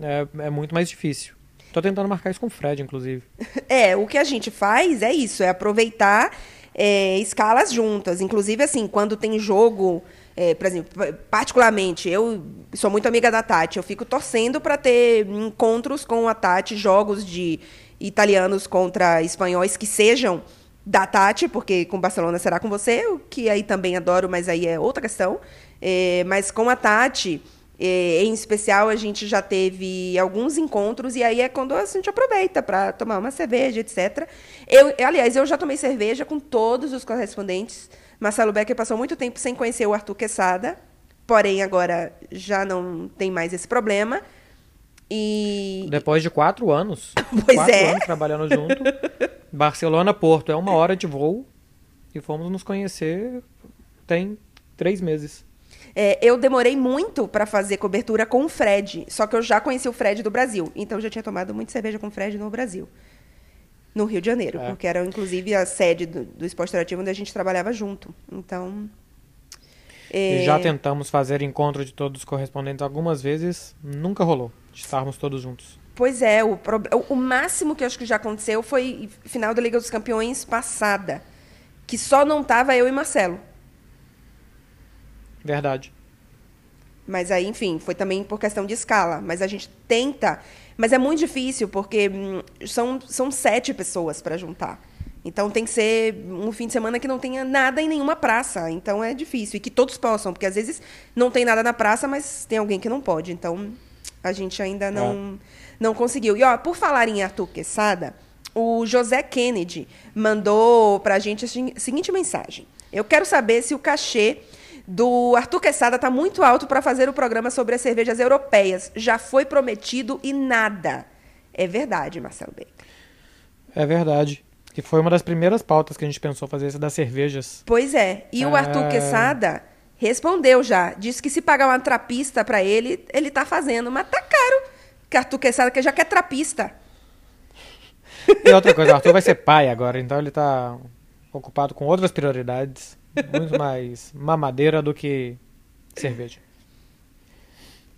é, é muito mais difícil. Tô tentando marcar isso com o Fred, inclusive. É, o que a gente faz é isso, é aproveitar é, escalas juntas. Inclusive, assim, quando tem jogo, é, por exemplo, particularmente, eu sou muito amiga da Tati, eu fico torcendo para ter encontros com a Tati, jogos de italianos contra espanhóis que sejam da Tati, porque com Barcelona será com você, o que aí também adoro, mas aí é outra questão. É, mas com a Tati, é, em especial, a gente já teve alguns encontros e aí é quando a gente aproveita para tomar uma cerveja, etc. Eu, aliás, eu já tomei cerveja com todos os correspondentes. Marcelo Becker passou muito tempo sem conhecer o Arthur Quesada, porém agora já não tem mais esse problema. E Depois de quatro anos. Pois quatro é. anos trabalhando junto. Barcelona, Porto, é uma hora de voo. E fomos nos conhecer tem três meses. É, eu demorei muito para fazer cobertura com o Fred, só que eu já conheci o Fred do Brasil. Então eu já tinha tomado muita cerveja com o Fred no Brasil. No Rio de Janeiro, É. porque era inclusive a sede do, do Esporte Interativo onde a gente trabalhava junto. Então. é, E já tentamos fazer encontro de todos os correspondentes algumas vezes. Nunca rolou de estarmos todos juntos. Pois é, o, o máximo que eu acho que já aconteceu foi final da Liga dos Campeões passada. Que só não tava eu e Marcelo. Verdade. Mas aí, enfim, foi também por questão de escala. Mas a gente tenta. Mas é muito difícil, porque hum, são, são sete pessoas para juntar. Então tem que ser um fim de semana que não tenha nada em nenhuma praça. Então é difícil. E que todos possam, porque às vezes não tem nada na praça, mas tem alguém que não pode. Então a gente ainda não, não conseguiu. E ó, por falar em Arthur Quesada, o José Kennedy mandou pra gente a segui- seguinte mensagem. Eu quero saber se o cachê do Arthur Quesada está muito alto para fazer o programa sobre as cervejas europeias. Já foi prometido e nada. É verdade, Marcelo Baker. É verdade. Que foi uma das primeiras pautas que a gente pensou fazer, essa das cervejas. Pois é. E o Arthur Ah. Quesada respondeu já. Disse que se pagar uma trapista para ele, ele tá fazendo. Mas tá caro. Que Arthur Quesada que já quer trapista. E outra coisa, o Arthur vai ser pai agora, então ele tá ocupado com outras prioridades. Muito mais mamadeira do que cerveja.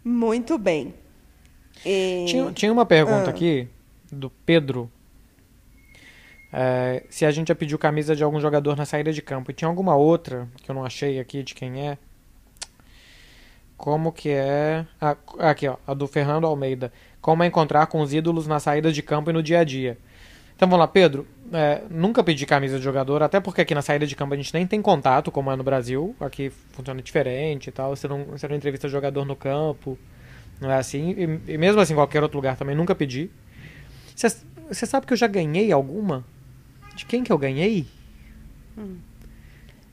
Muito bem. E- Tinha, tinha uma pergunta Ah. aqui, do Pedro. É, se a gente já pediu camisa de algum jogador na saída de campo. E tinha alguma outra, que eu não achei aqui de quem é. Como que é. Ah, aqui, ó, a do Fernando Almeida. Como é encontrar com os ídolos na saída de campo e no dia a dia. Então vamos lá, Pedro. É, nunca pedi camisa de jogador, até porque aqui na saída de campo a gente nem tem contato, como é no Brasil. Aqui funciona diferente e tal. Você não, você não entrevista jogador no campo. Não é assim. E, e mesmo assim, em qualquer outro lugar também nunca pedi. Você sabe que eu já ganhei alguma? De quem que eu ganhei?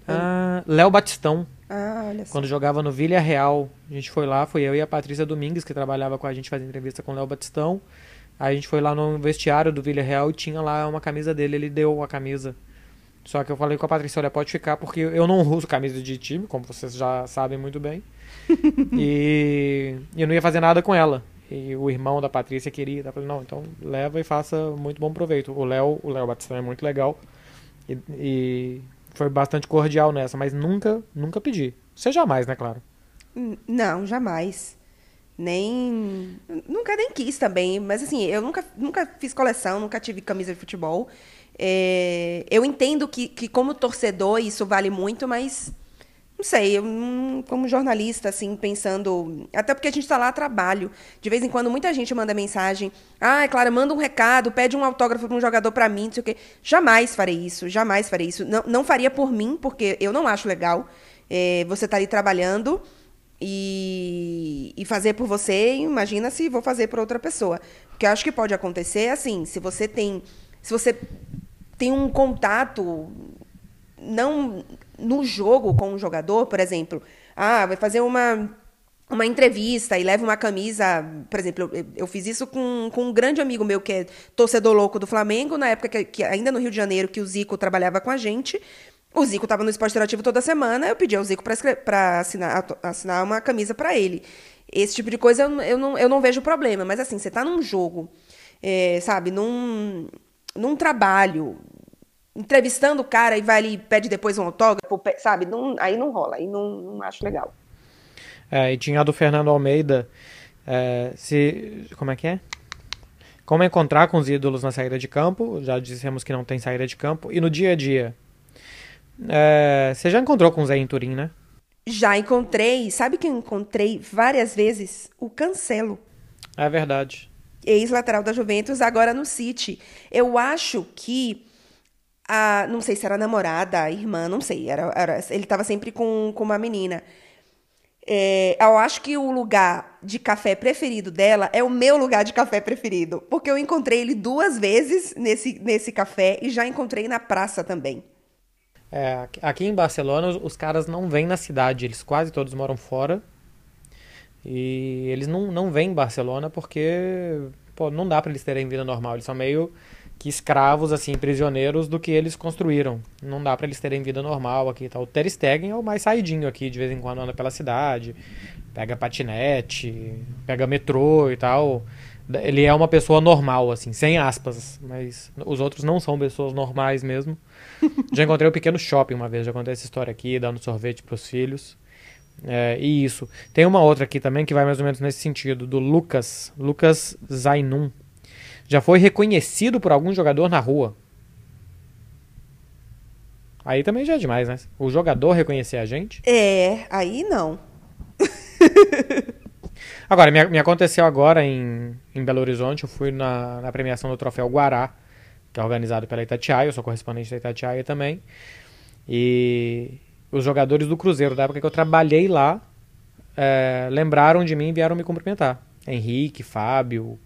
Ah, Léo Batistão. Ah, olha só. Quando jogava no Vila Real, a gente foi lá, foi eu e a Patrícia Domingues, que trabalhava com a gente, fazendo entrevista com o Léo Batistão. Aí a gente foi lá no vestiário do Vila Real e tinha lá uma camisa dele, ele deu a camisa. Só que eu falei com a Patrícia, olha, pode ficar, porque eu não uso camisa de time, como vocês já sabem muito bem. e eu não ia fazer nada com ela. E o irmão da Patrícia queria. Eu falei, não, então leva e faça muito bom proveito. O Léo, o Léo Batistão é muito legal. E, e foi bastante cordial nessa, mas nunca, nunca pedi. Você jamais, né, claro? Não, jamais. Nem. Nunca nem quis também. Mas assim, eu nunca, nunca fiz coleção, nunca tive camisa de futebol. É, eu entendo que, que, como torcedor, isso vale muito, mas. Não sei, eu, como jornalista, assim, pensando. Até porque a gente está lá a trabalho. De vez em quando, muita gente manda mensagem. Ah, é claro, manda um recado, pede um autógrafo para um jogador para mim, não sei o quê. Jamais farei isso, jamais farei isso. Não, não faria por mim, porque eu não acho legal. É, você tá ali trabalhando e, e fazer por você, imagina se vou fazer por outra pessoa. Porque eu acho que pode acontecer assim, se você tem. Se você tem um contato não no jogo com um jogador, por exemplo, ah, vai fazer uma uma entrevista e leva uma camisa, por exemplo, eu, eu fiz isso com, com um grande amigo meu que é torcedor louco do Flamengo, na época que, que ainda no Rio de Janeiro, que o Zico trabalhava com a gente. O Zico estava no Esporte Interativo toda semana, eu pedi ao Zico para assinar, assinar uma camisa para ele. Esse tipo de coisa eu, eu, não, eu não vejo problema, mas assim, você está num jogo, é, sabe, num, num trabalho, entrevistando o cara e vai ali e pede depois um autógrafo, sabe? Não, aí não rola, aí não, não acho legal. É, e tinha a do Fernando Almeida. é, se, como é que é? Como encontrar com os ídolos na saída de campo. Já dissemos que não tem saída de campo. E no dia a dia. É, você já encontrou com o Zé em Turim, né? Já encontrei, sabe que eu encontrei várias vezes? O Cancelo. É verdade. ex-lateral da Juventus, agora no City. Eu acho que a, não sei se era a namorada, a irmã, não sei, era, era ele estava sempre com, com uma menina. É, eu acho que o lugar de café preferido dela é o meu lugar de café preferido. Porque eu encontrei ele duas vezes nesse, nesse café e já encontrei na praça também. É, aqui em Barcelona, os, os caras não vêm na cidade, eles quase todos moram fora. E eles não, não vêm em Barcelona porque pô, não dá para eles terem vida normal. Eles são meio que escravos, assim, prisioneiros do que eles construíram. Não dá para eles terem vida normal aqui tal. O Ter Stegen é o mais saidinho aqui, de vez em quando anda pela cidade, pega patinete, pega metrô e tal. Ele é uma pessoa normal, assim, sem aspas, mas os outros não são pessoas normais mesmo. Já encontrei o um pequeno shopping uma vez, já contei essa história aqui, dando sorvete pros filhos. É, e isso. Tem uma outra aqui também que vai mais ou menos nesse sentido, do Lucas, Lucas Zainun já foi reconhecido por algum jogador na rua. Aí também já é demais, né? O jogador reconhecer a gente. É, aí não. agora, me, me, aconteceu agora em, em Belo Horizonte, eu fui na, na premiação do Troféu Guará, que é organizado pela Itatiaia, eu sou correspondente da Itatiaia também. E os jogadores do Cruzeiro, da época que eu trabalhei lá, é, lembraram de mim e vieram me cumprimentar. Henrique, Fábio,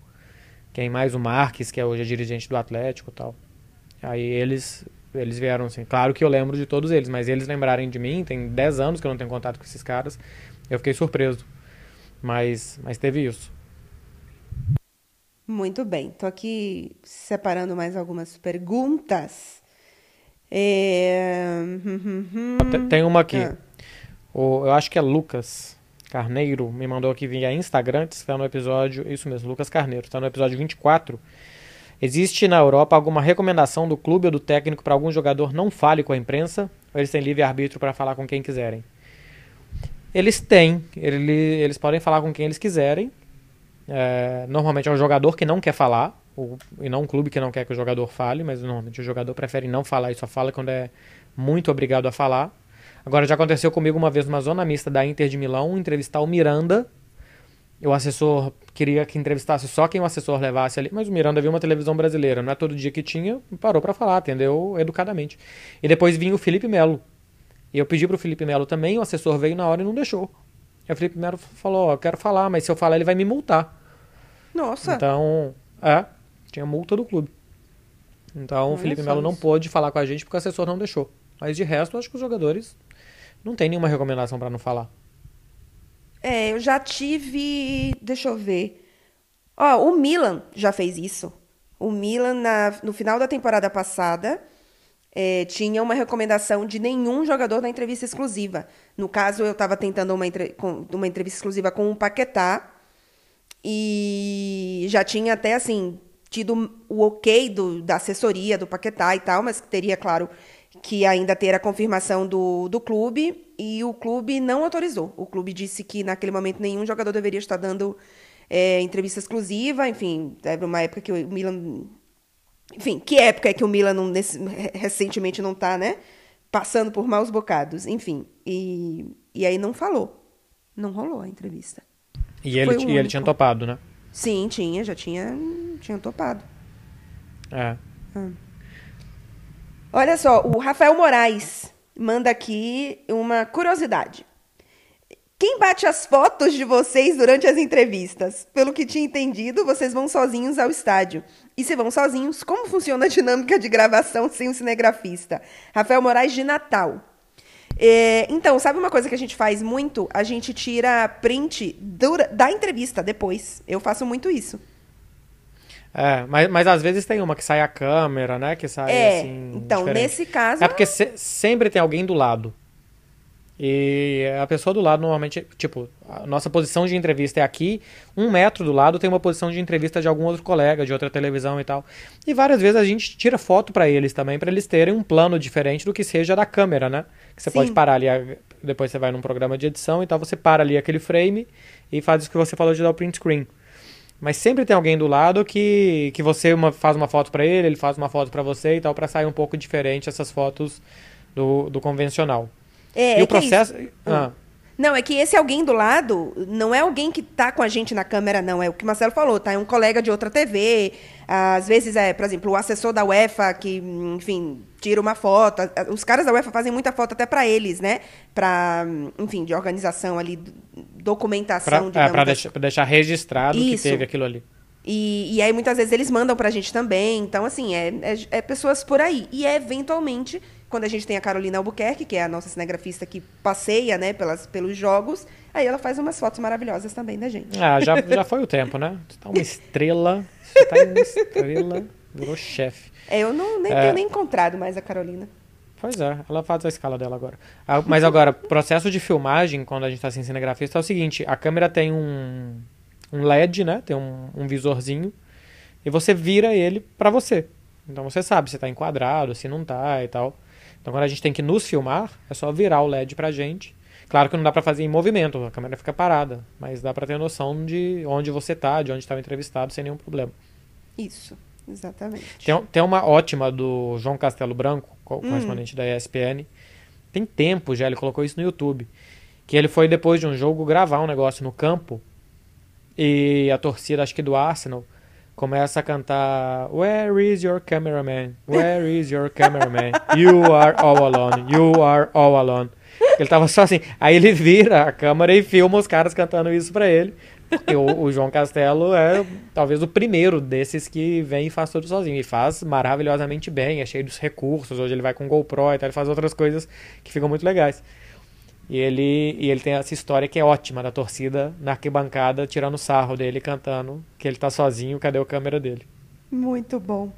quem mais? O Marques, que é hoje é dirigente do Atlético e tal. Aí eles eles vieram assim. Claro que eu lembro de todos eles, mas eles lembrarem de mim, tem 10 anos que eu não tenho contato com esses caras. Eu fiquei surpreso. Mas, mas teve isso. Muito bem. Tô aqui separando mais algumas perguntas. É... Tem uma aqui. Ah. O, eu acho que é Lucas. Carneiro me mandou aqui via Instagram, está no episódio, isso mesmo, Lucas Carneiro, está no episódio 24. Existe na Europa alguma recomendação do clube ou do técnico para algum jogador não fale com a imprensa? Ou eles têm livre-arbítrio para falar com quem quiserem? Eles têm, ele, eles podem falar com quem eles quiserem. É, normalmente é o jogador que não quer falar, ou, e não um clube que não quer que o jogador fale, mas normalmente o jogador prefere não falar e só fala quando é muito obrigado a falar. Agora, já aconteceu comigo uma vez numa zona mista da Inter de Milão, entrevistar o Miranda. O assessor queria que entrevistasse só quem o assessor levasse ali, mas o Miranda viu uma televisão brasileira, não é todo dia que tinha, parou para falar, atendeu educadamente. E depois vinha o Felipe Melo. E eu pedi pro Felipe Melo também, o assessor veio na hora e não deixou. E o Felipe Melo falou: oh, Eu quero falar, mas se eu falar, ele vai me multar. Nossa. Então, é, tinha multa do clube. Então, o Felipe Melo não pôde falar com a gente porque o assessor não deixou. Mas de resto, acho que os jogadores não tem nenhuma recomendação para não falar. É, eu já tive. Deixa eu ver. Ó, o Milan já fez isso. O Milan, na, no final da temporada passada, é, tinha uma recomendação de nenhum jogador na entrevista exclusiva. No caso, eu estava tentando uma, entre, uma entrevista exclusiva com o Paquetá. E já tinha até, assim, tido o ok do, da assessoria do Paquetá e tal, mas teria, claro, que ainda ter a confirmação do, do clube e o clube não autorizou. O clube disse que naquele momento nenhum jogador deveria estar dando é, entrevista exclusiva, enfim, era uma época que o Milan. Enfim, que época é que o Milan não, nesse, recentemente não está, né? Passando por maus bocados, enfim. E, e aí não falou. Não rolou a entrevista. E ele, e ele tinha topado, né? Sim, tinha, já tinha, tinha topado. É. Ah. Olha só, o Rafael Moraes manda aqui uma curiosidade. Quem bate as fotos de vocês durante as entrevistas? Pelo que tinha entendido, vocês vão sozinhos ao estádio. E se vão sozinhos, como funciona a dinâmica de gravação sem o cinegrafista? Rafael Moraes de Natal. É, então, sabe uma coisa que a gente faz muito? A gente tira print da entrevista depois. Eu faço muito isso. É, mas, mas às vezes tem uma que sai a câmera, né? Que sai é, assim. Então, diferente. nesse caso. É porque se, sempre tem alguém do lado. E a pessoa do lado, normalmente, tipo, a nossa posição de entrevista é aqui, um metro do lado tem uma posição de entrevista de algum outro colega, de outra televisão e tal. E várias vezes a gente tira foto para eles também, para eles terem um plano diferente do que seja da câmera, né? Que você Sim. pode parar ali, depois você vai num programa de edição e tal, você para ali aquele frame e faz o que você falou de dar o print screen. Mas sempre tem alguém do lado que, que você uma, faz uma foto para ele, ele faz uma foto para você e tal, para sair um pouco diferente essas fotos do, do convencional. É, e é o processo. É ah. Não, é que esse alguém do lado não é alguém que tá com a gente na câmera, não. É o que o Marcelo falou, tá? É um colega de outra TV. Às vezes é, por exemplo, o assessor da UEFA que, enfim, tira uma foto. Os caras da UEFA fazem muita foto até para eles, né? Para, enfim, de organização ali, documentação, Pra, é, pra deixar, pra deixar registrado Isso. que teve aquilo ali. E, e aí, muitas vezes, eles mandam pra gente também. Então, assim, é, é, é pessoas por aí. E, eventualmente, quando a gente tem a Carolina Albuquerque, que é a nossa cinegrafista que passeia né, pelas, pelos jogos, aí ela faz umas fotos maravilhosas também da gente. Ah, já, já foi o tempo, né? Você tá uma estrela. Você tá uma estrela. Virou chefe. É, eu não, nem É. tenho nem encontrado mais a Carolina. Pois é, ela faz a escala dela agora. Ah, Mas agora, processo de filmagem, quando a gente tá sem cinegrafista, é o seguinte: a câmera tem um, um LED, né? Tem um, um visorzinho. E você vira ele pra você. Então você sabe se tá enquadrado, se não tá e tal. Então quando a gente tem que nos filmar, é só virar o LED pra gente. Claro que não dá pra fazer em movimento, a câmera fica parada. Mas dá pra ter noção de onde você tá, de onde tá o entrevistado, sem nenhum problema. Isso, exatamente. Tem, tem uma ótima do João Castelo Branco, co- correspondente da ESPN. Tem tempo já, ele colocou isso no YouTube. Que ele foi, depois de um jogo, gravar um negócio no campo. E a torcida, acho que do Arsenal, começa a cantar Where is your cameraman? Where is your cameraman? You are all alone. You are all alone. Ele tava só assim. Aí ele vira a câmera e filma os caras cantando isso pra ele. Porque o, o João Castelo é talvez o primeiro desses que vem e faz tudo sozinho. E faz maravilhosamente bem, é cheio dos recursos. Hoje ele vai com GoPro e tal, ele faz outras coisas que ficam muito legais. E ele, e ele tem essa história que é ótima da torcida na arquibancada tirando sarro dele, cantando que ele tá sozinho, cadê a câmera dele? Muito bom.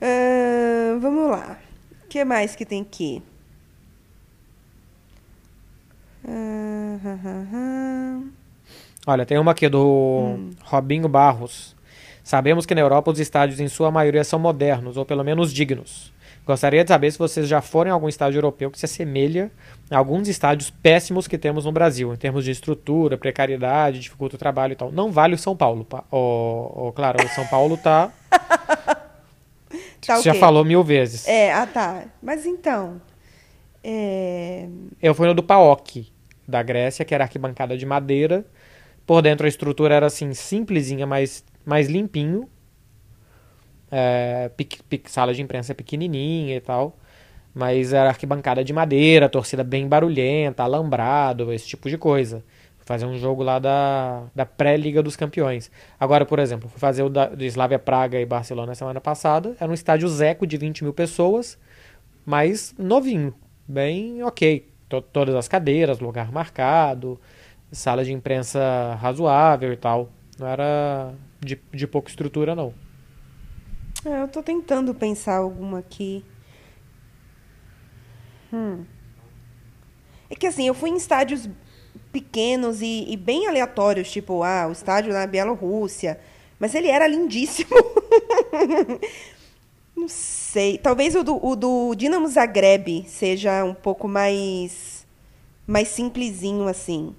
Ahn, vamos lá. O que mais que tem aqui? Olha, tem uma aqui do Robinho Barros. Sabemos que na Europa os estádios em sua maioria são modernos, ou pelo menos dignos. Gostaria de saber se vocês já foram em algum estádio europeu que se assemelha a alguns estádios péssimos que temos no Brasil, em termos de estrutura, precariedade, dificulta o trabalho e tal. Não vale o São Paulo. pa- Ô, ô, claro, o São Paulo tá. Tá Você já falou mil vezes. É, ah tá. Mas então. É... Eu fui no do PAOK, da Grécia, que era arquibancada de madeira. Por dentro a estrutura era assim, simplesinha, mas mais limpinho. É, pic- pic- sala de imprensa pequenininha e tal. Mas era arquibancada de madeira, torcida bem barulhenta, alambrado, esse tipo de coisa. Fazer um jogo lá da, da pré-Liga dos Campeões. Agora, por exemplo, fui fazer o da, do Slavia Praga e Barcelona semana passada. Era um estádio Zeco de 20 mil pessoas, mas novinho, bem ok. To- todas as cadeiras, lugar marcado, sala de imprensa razoável e tal. Não era de, de pouca estrutura, não. É, eu tô tentando pensar alguma aqui. Hum. É que assim, eu fui em estádios pequenos e, e bem aleatórios, tipo, ah, o estádio na Bielorrússia. Mas ele era lindíssimo. Não sei. Talvez o do, o do Dinamo Zagreb seja um pouco mais, mais simplesinho, assim.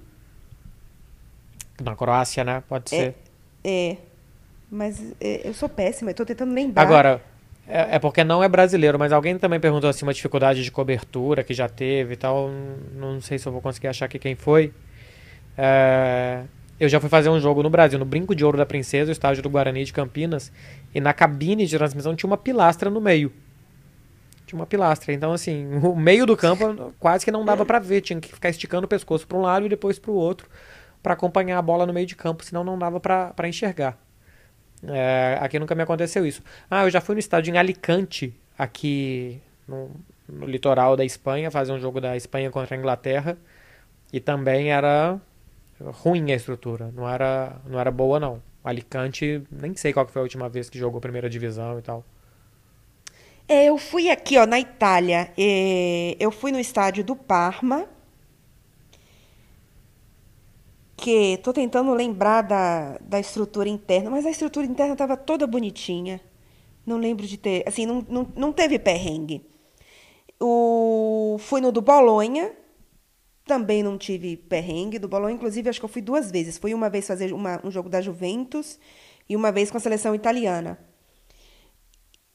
Na Croácia, né? Pode ser. É. Mas é, eu sou péssima, eu tô tentando lembrar. Agora, é, é porque não é brasileiro, mas alguém também perguntou assim uma dificuldade de cobertura que já teve e tal. Não sei se eu vou conseguir achar aqui quem foi. É, eu já fui fazer um jogo no Brasil, no Brinco de Ouro da Princesa, o estádio do Guarani de Campinas, e na cabine de transmissão tinha uma pilastra no meio. Tinha uma pilastra. Então, assim, o meio do campo quase que não dava pra ver. Tinha que ficar esticando o pescoço pra um lado e depois pro outro pra acompanhar a bola no meio de campo, senão não dava pra enxergar. É, aqui nunca me aconteceu isso. Ah, eu já fui no estádio em Alicante, aqui no, no litoral da Espanha, fazer um jogo da Espanha contra a Inglaterra. E também era ruim a estrutura, não era, não era boa não. Alicante, nem sei qual foi a última vez que jogou primeira divisão e tal. É, eu fui aqui, ó, na Itália. É, eu fui no estádio do Parma. Que tô tentando lembrar da, da estrutura interna, mas a estrutura interna estava toda bonitinha. Não lembro de ter. Assim, não, não, não teve perrengue. O, fui no do Bolonha. Também não tive perrengue. Do Bolonha, inclusive, acho que eu fui duas vezes. Fui uma vez fazer uma- um jogo da Juventus e uma vez com a seleção italiana.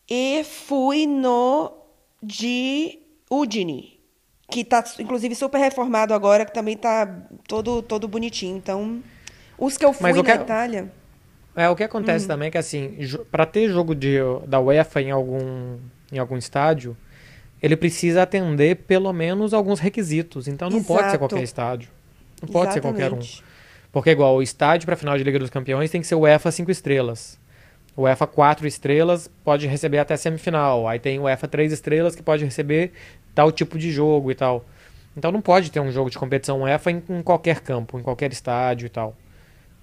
E fui no de Udine, que tá, inclusive, super reformado agora, que também tá todo, todo bonitinho. Então, os que eu fui na que- Itália. É, o que acontece também é que, assim, pra ter jogo de, da UEFA em algum, em algum estádio, ele precisa atender pelo menos alguns requisitos. Então não pode ser Exato. qualquer estádio. Não pode ser qualquer um. Exatamente. Porque, igual, o estádio pra final de Liga dos Campeões tem que ser o UEFA 5 estrelas. O UEFA 4 estrelas pode receber até semifinal. Aí tem o UEFA 3 estrelas que pode receber tal tipo de jogo e tal. Então não pode ter um jogo de competição UEFA em, em qualquer campo, em qualquer estádio e tal.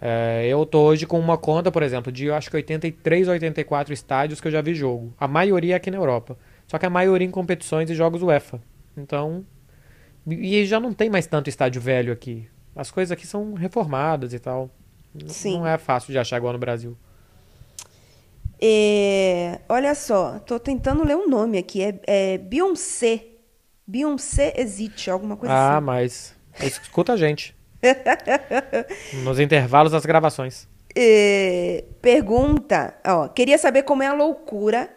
É, eu tô hoje com uma conta, por exemplo, de eu acho que 83 ou 84 estádios que eu já vi jogo. A maioria aqui na Europa. Só que a maioria em competições e jogos UEFA. Então. E já não tem mais tanto estádio velho aqui. As coisas aqui são reformadas e tal. Sim. Não é fácil de achar igual no Brasil. É, olha só, tô tentando ler um nome aqui. É, é Beyoncé. Beyoncé existe, alguma coisa ah, assim. mas. Escuta a gente. Nos intervalos das gravações. É, pergunta, ó, queria saber como é a loucura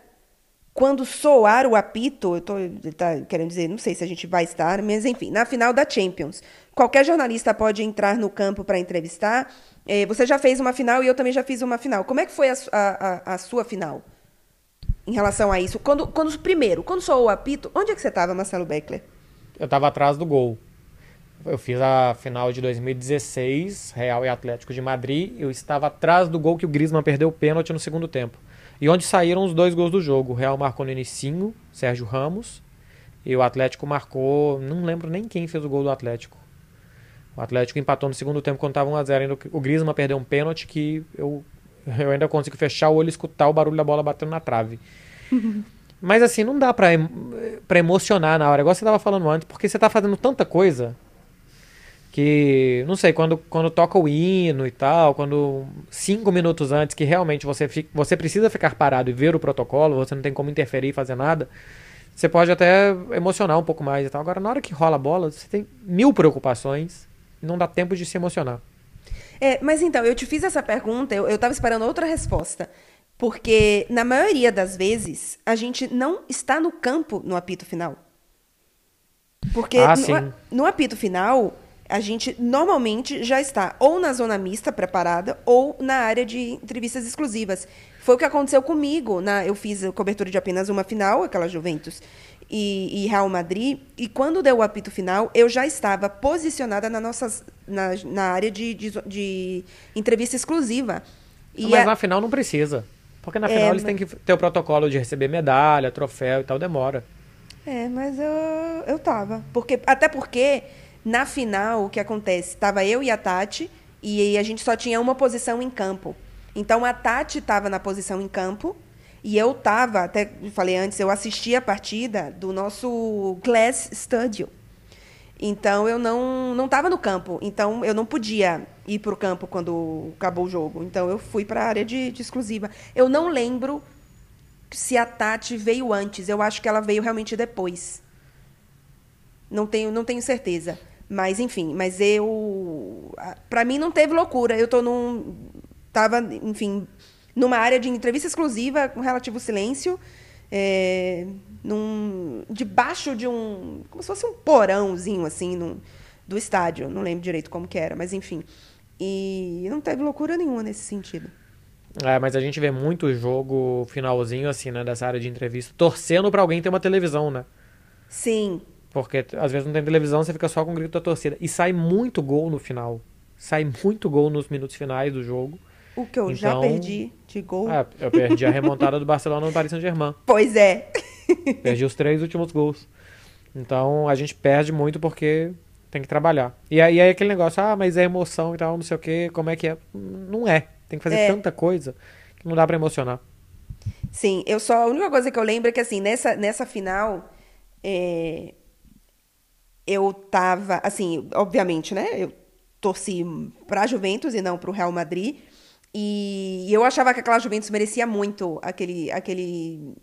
quando soar o apito, eu tô tá querendo dizer, não sei se a gente vai estar, mas enfim, na final da Champions. Qualquer jornalista pode entrar no campo para entrevistar. É, você já fez uma final e eu também já fiz uma final. Como é que foi a- a- a sua final em relação a isso? Quando, quando primeiro, quando soou o apito, onde é que você estava, Marcelo Beckler? Eu tava atrás do gol. Eu fiz a final de 2016, Real e Atlético de Madrid. Eu estava atrás do gol que o Griezmann perdeu o pênalti no segundo tempo. E onde saíram os dois gols do jogo. O Real marcou no inicinho, Sérgio Ramos. E o Atlético marcou. Não lembro nem quem fez o gol do Atlético. O Atlético empatou no segundo tempo quando estava 1x0. Ainda O Griezmann perdeu um pênalti que eu, eu ainda consigo fechar o olho e escutar o barulho da bola batendo na trave. Mas assim, não dá pra, pra emocionar na hora, igual você tava falando antes, porque você tá fazendo tanta coisa que, não sei, quando, quando toca o hino e tal, quando cinco minutos antes que realmente você, você precisa ficar parado e ver o protocolo, você não tem como interferir e fazer nada, você pode até emocionar um pouco mais e tal. Agora, na hora que rola a bola, você tem mil preocupações e não dá tempo de se emocionar. É, mas então, eu te fiz essa pergunta, eu, eu tava esperando outra resposta. Porque, na maioria das vezes, a gente não está no campo no apito final. Porque Ah, no, no apito final, a gente normalmente já está ou na zona mista preparada ou na área de entrevistas exclusivas. Foi o que aconteceu comigo. Na, eu fiz a cobertura de apenas uma final, aquela Juventus e, e Real Madrid. E quando deu o apito final, eu já estava posicionada na, nossas, na, na área de, de, de entrevista exclusiva. E Mas a- na final não precisa. Porque na É, final eles mas- têm que ter o protocolo de receber medalha, troféu e tal, demora. É, mas eu, eu tava. Porque, até porque, na final, o que acontece? Tava eu e a Tati, e a gente só tinha uma posição em campo. Então, a Tati tava na posição em campo, e eu tava, até falei antes, eu assisti a partida do nosso Glass Studio. Então, eu não não estava no campo. Então, eu não podia ir para o campo quando acabou o jogo. Então, eu fui para a área de, de exclusiva. Eu não lembro se a Tati veio antes. Eu acho que ela veio realmente depois. Não tenho, não tenho certeza. Mas, enfim, mas eu. a- Pra mim não teve loucura. Eu tô num. Tava, enfim, numa área de entrevista exclusiva, com relativo silêncio. É, num, debaixo de um. Como se fosse um porãozinho, assim, num, do estádio. Não lembro direito como que era, mas enfim. E não teve loucura nenhuma nesse sentido. É, mas a gente vê muito jogo finalzinho, assim, né, dessa área de entrevista, torcendo pra alguém ter uma televisão, né? Sim, Porque às vezes não tem televisão, você fica só com o grito da torcida. E sai muito gol no final. Sai muito gol nos minutos finais do jogo. O que eu já Então- perdi de gol. Ah, eu perdi a remontada do Barcelona no Paris Saint-Germain. Pois é. Perdi os três últimos gols. Então a gente perde muito porque tem que trabalhar. E aí é aquele negócio, ah, mas é emoção e tal, não sei o que, como é que é? Não é. Tem que fazer É. tanta coisa que não dá pra emocionar. Sim, eu só. A única coisa que eu lembro é que, assim, nessa, nessa final. é, eu tava. Assim, obviamente, né? Eu torci pra Juventus e não pro Real Madrid. E eu achava que aquela Juventus merecia muito aquele, aquele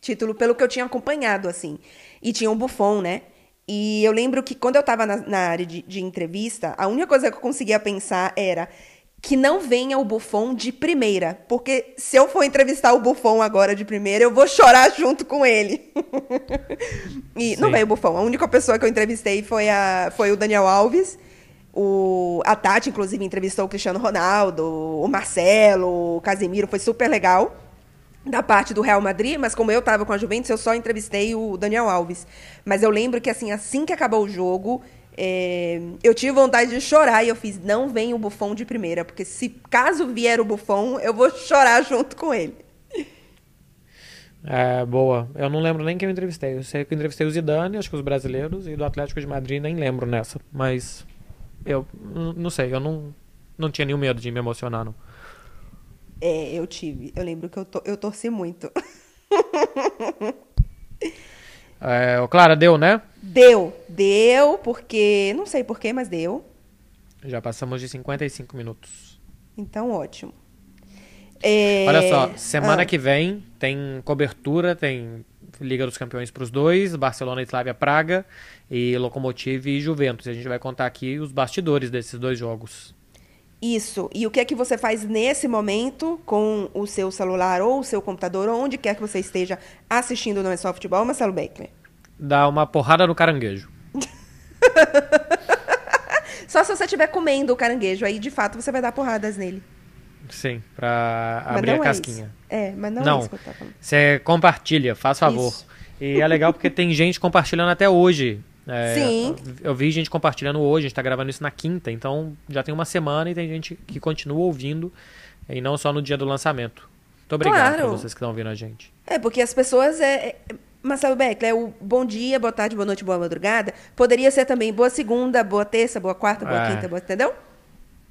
título pelo que eu tinha acompanhado, assim. E tinha um Buffon, né? E eu lembro que quando eu tava na, na área de, de entrevista, a única coisa que eu conseguia pensar era que não venha o Buffon de primeira. Porque se eu for entrevistar o Buffon agora de primeira, eu vou chorar junto com ele. e não Sim. veio o Buffon. A única pessoa que eu entrevistei foi, a, foi o Daniel Alves. O, a Tati, inclusive, entrevistou o Cristiano Ronaldo, o Marcelo, o Casemiro, foi super legal da parte do Real Madrid, mas como eu tava com a Juventus, eu só entrevistei o Daniel Alves. Mas eu lembro que assim, assim que acabou o jogo, é, eu tive vontade de chorar e eu fiz, não vem o Buffon de primeira, porque se caso vier o Buffon, eu vou chorar junto com ele. É, boa. Eu não lembro nem quem eu entrevistei. Eu sei que eu entrevistei o Zidane, acho que os brasileiros, e do Atlético de Madrid nem lembro nessa. Mas eu não sei, eu não, não tinha nenhum medo de me emocionar, não. É, eu tive. Eu lembro que eu, to- eu torci muito. É, Clara, deu, né? Deu, deu, porque. Não sei porquê, mas deu. Já passamos de 55 minutos. Então, ótimo. É, Olha só, semana ah, que vem tem cobertura, tem Liga dos Campeões para os dois, Barcelona e Slavia Praga, e Lokomotiv e Juventus. A gente vai contar aqui os bastidores desses dois jogos. Isso. E o que é que você faz nesse momento com o seu celular ou o seu computador, ou onde quer que você esteja assistindo Não é Só Futebol, Marcelo Beckler? Dá uma porrada no caranguejo. Só se você estiver comendo o caranguejo, aí de fato você vai dar porradas nele. Sim, pra Mas abrir a é casquinha. isso. É, mas não, Não. é isso que eu tô falando. Você compartilha, faz favor. Isso. E é legal porque tem gente compartilhando até hoje. É, Sim. Eu vi gente compartilhando hoje, a gente tá gravando isso na quinta, então já tem uma semana e tem gente que continua ouvindo, e não só no dia do lançamento. Muito obrigado Claro. por vocês que estão ouvindo a gente. É, porque as pessoas. É, é- Marcelo Beckler, o bom dia, boa tarde, boa noite, boa madrugada. Poderia ser também boa segunda, boa terça, boa quarta, boa É. quinta, boa. Entendeu?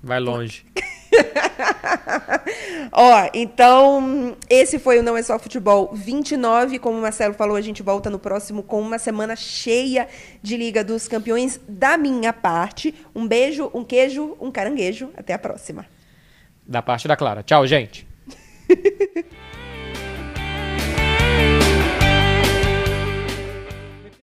Vai longe. Ó, então, esse foi o Não É Só Futebol 29. Como o Marcelo falou, a gente volta no próximo com uma semana cheia de Liga dos Campeões da minha parte. Um beijo, um queijo, um caranguejo. Até a próxima. Da parte da Clara. Tchau, gente.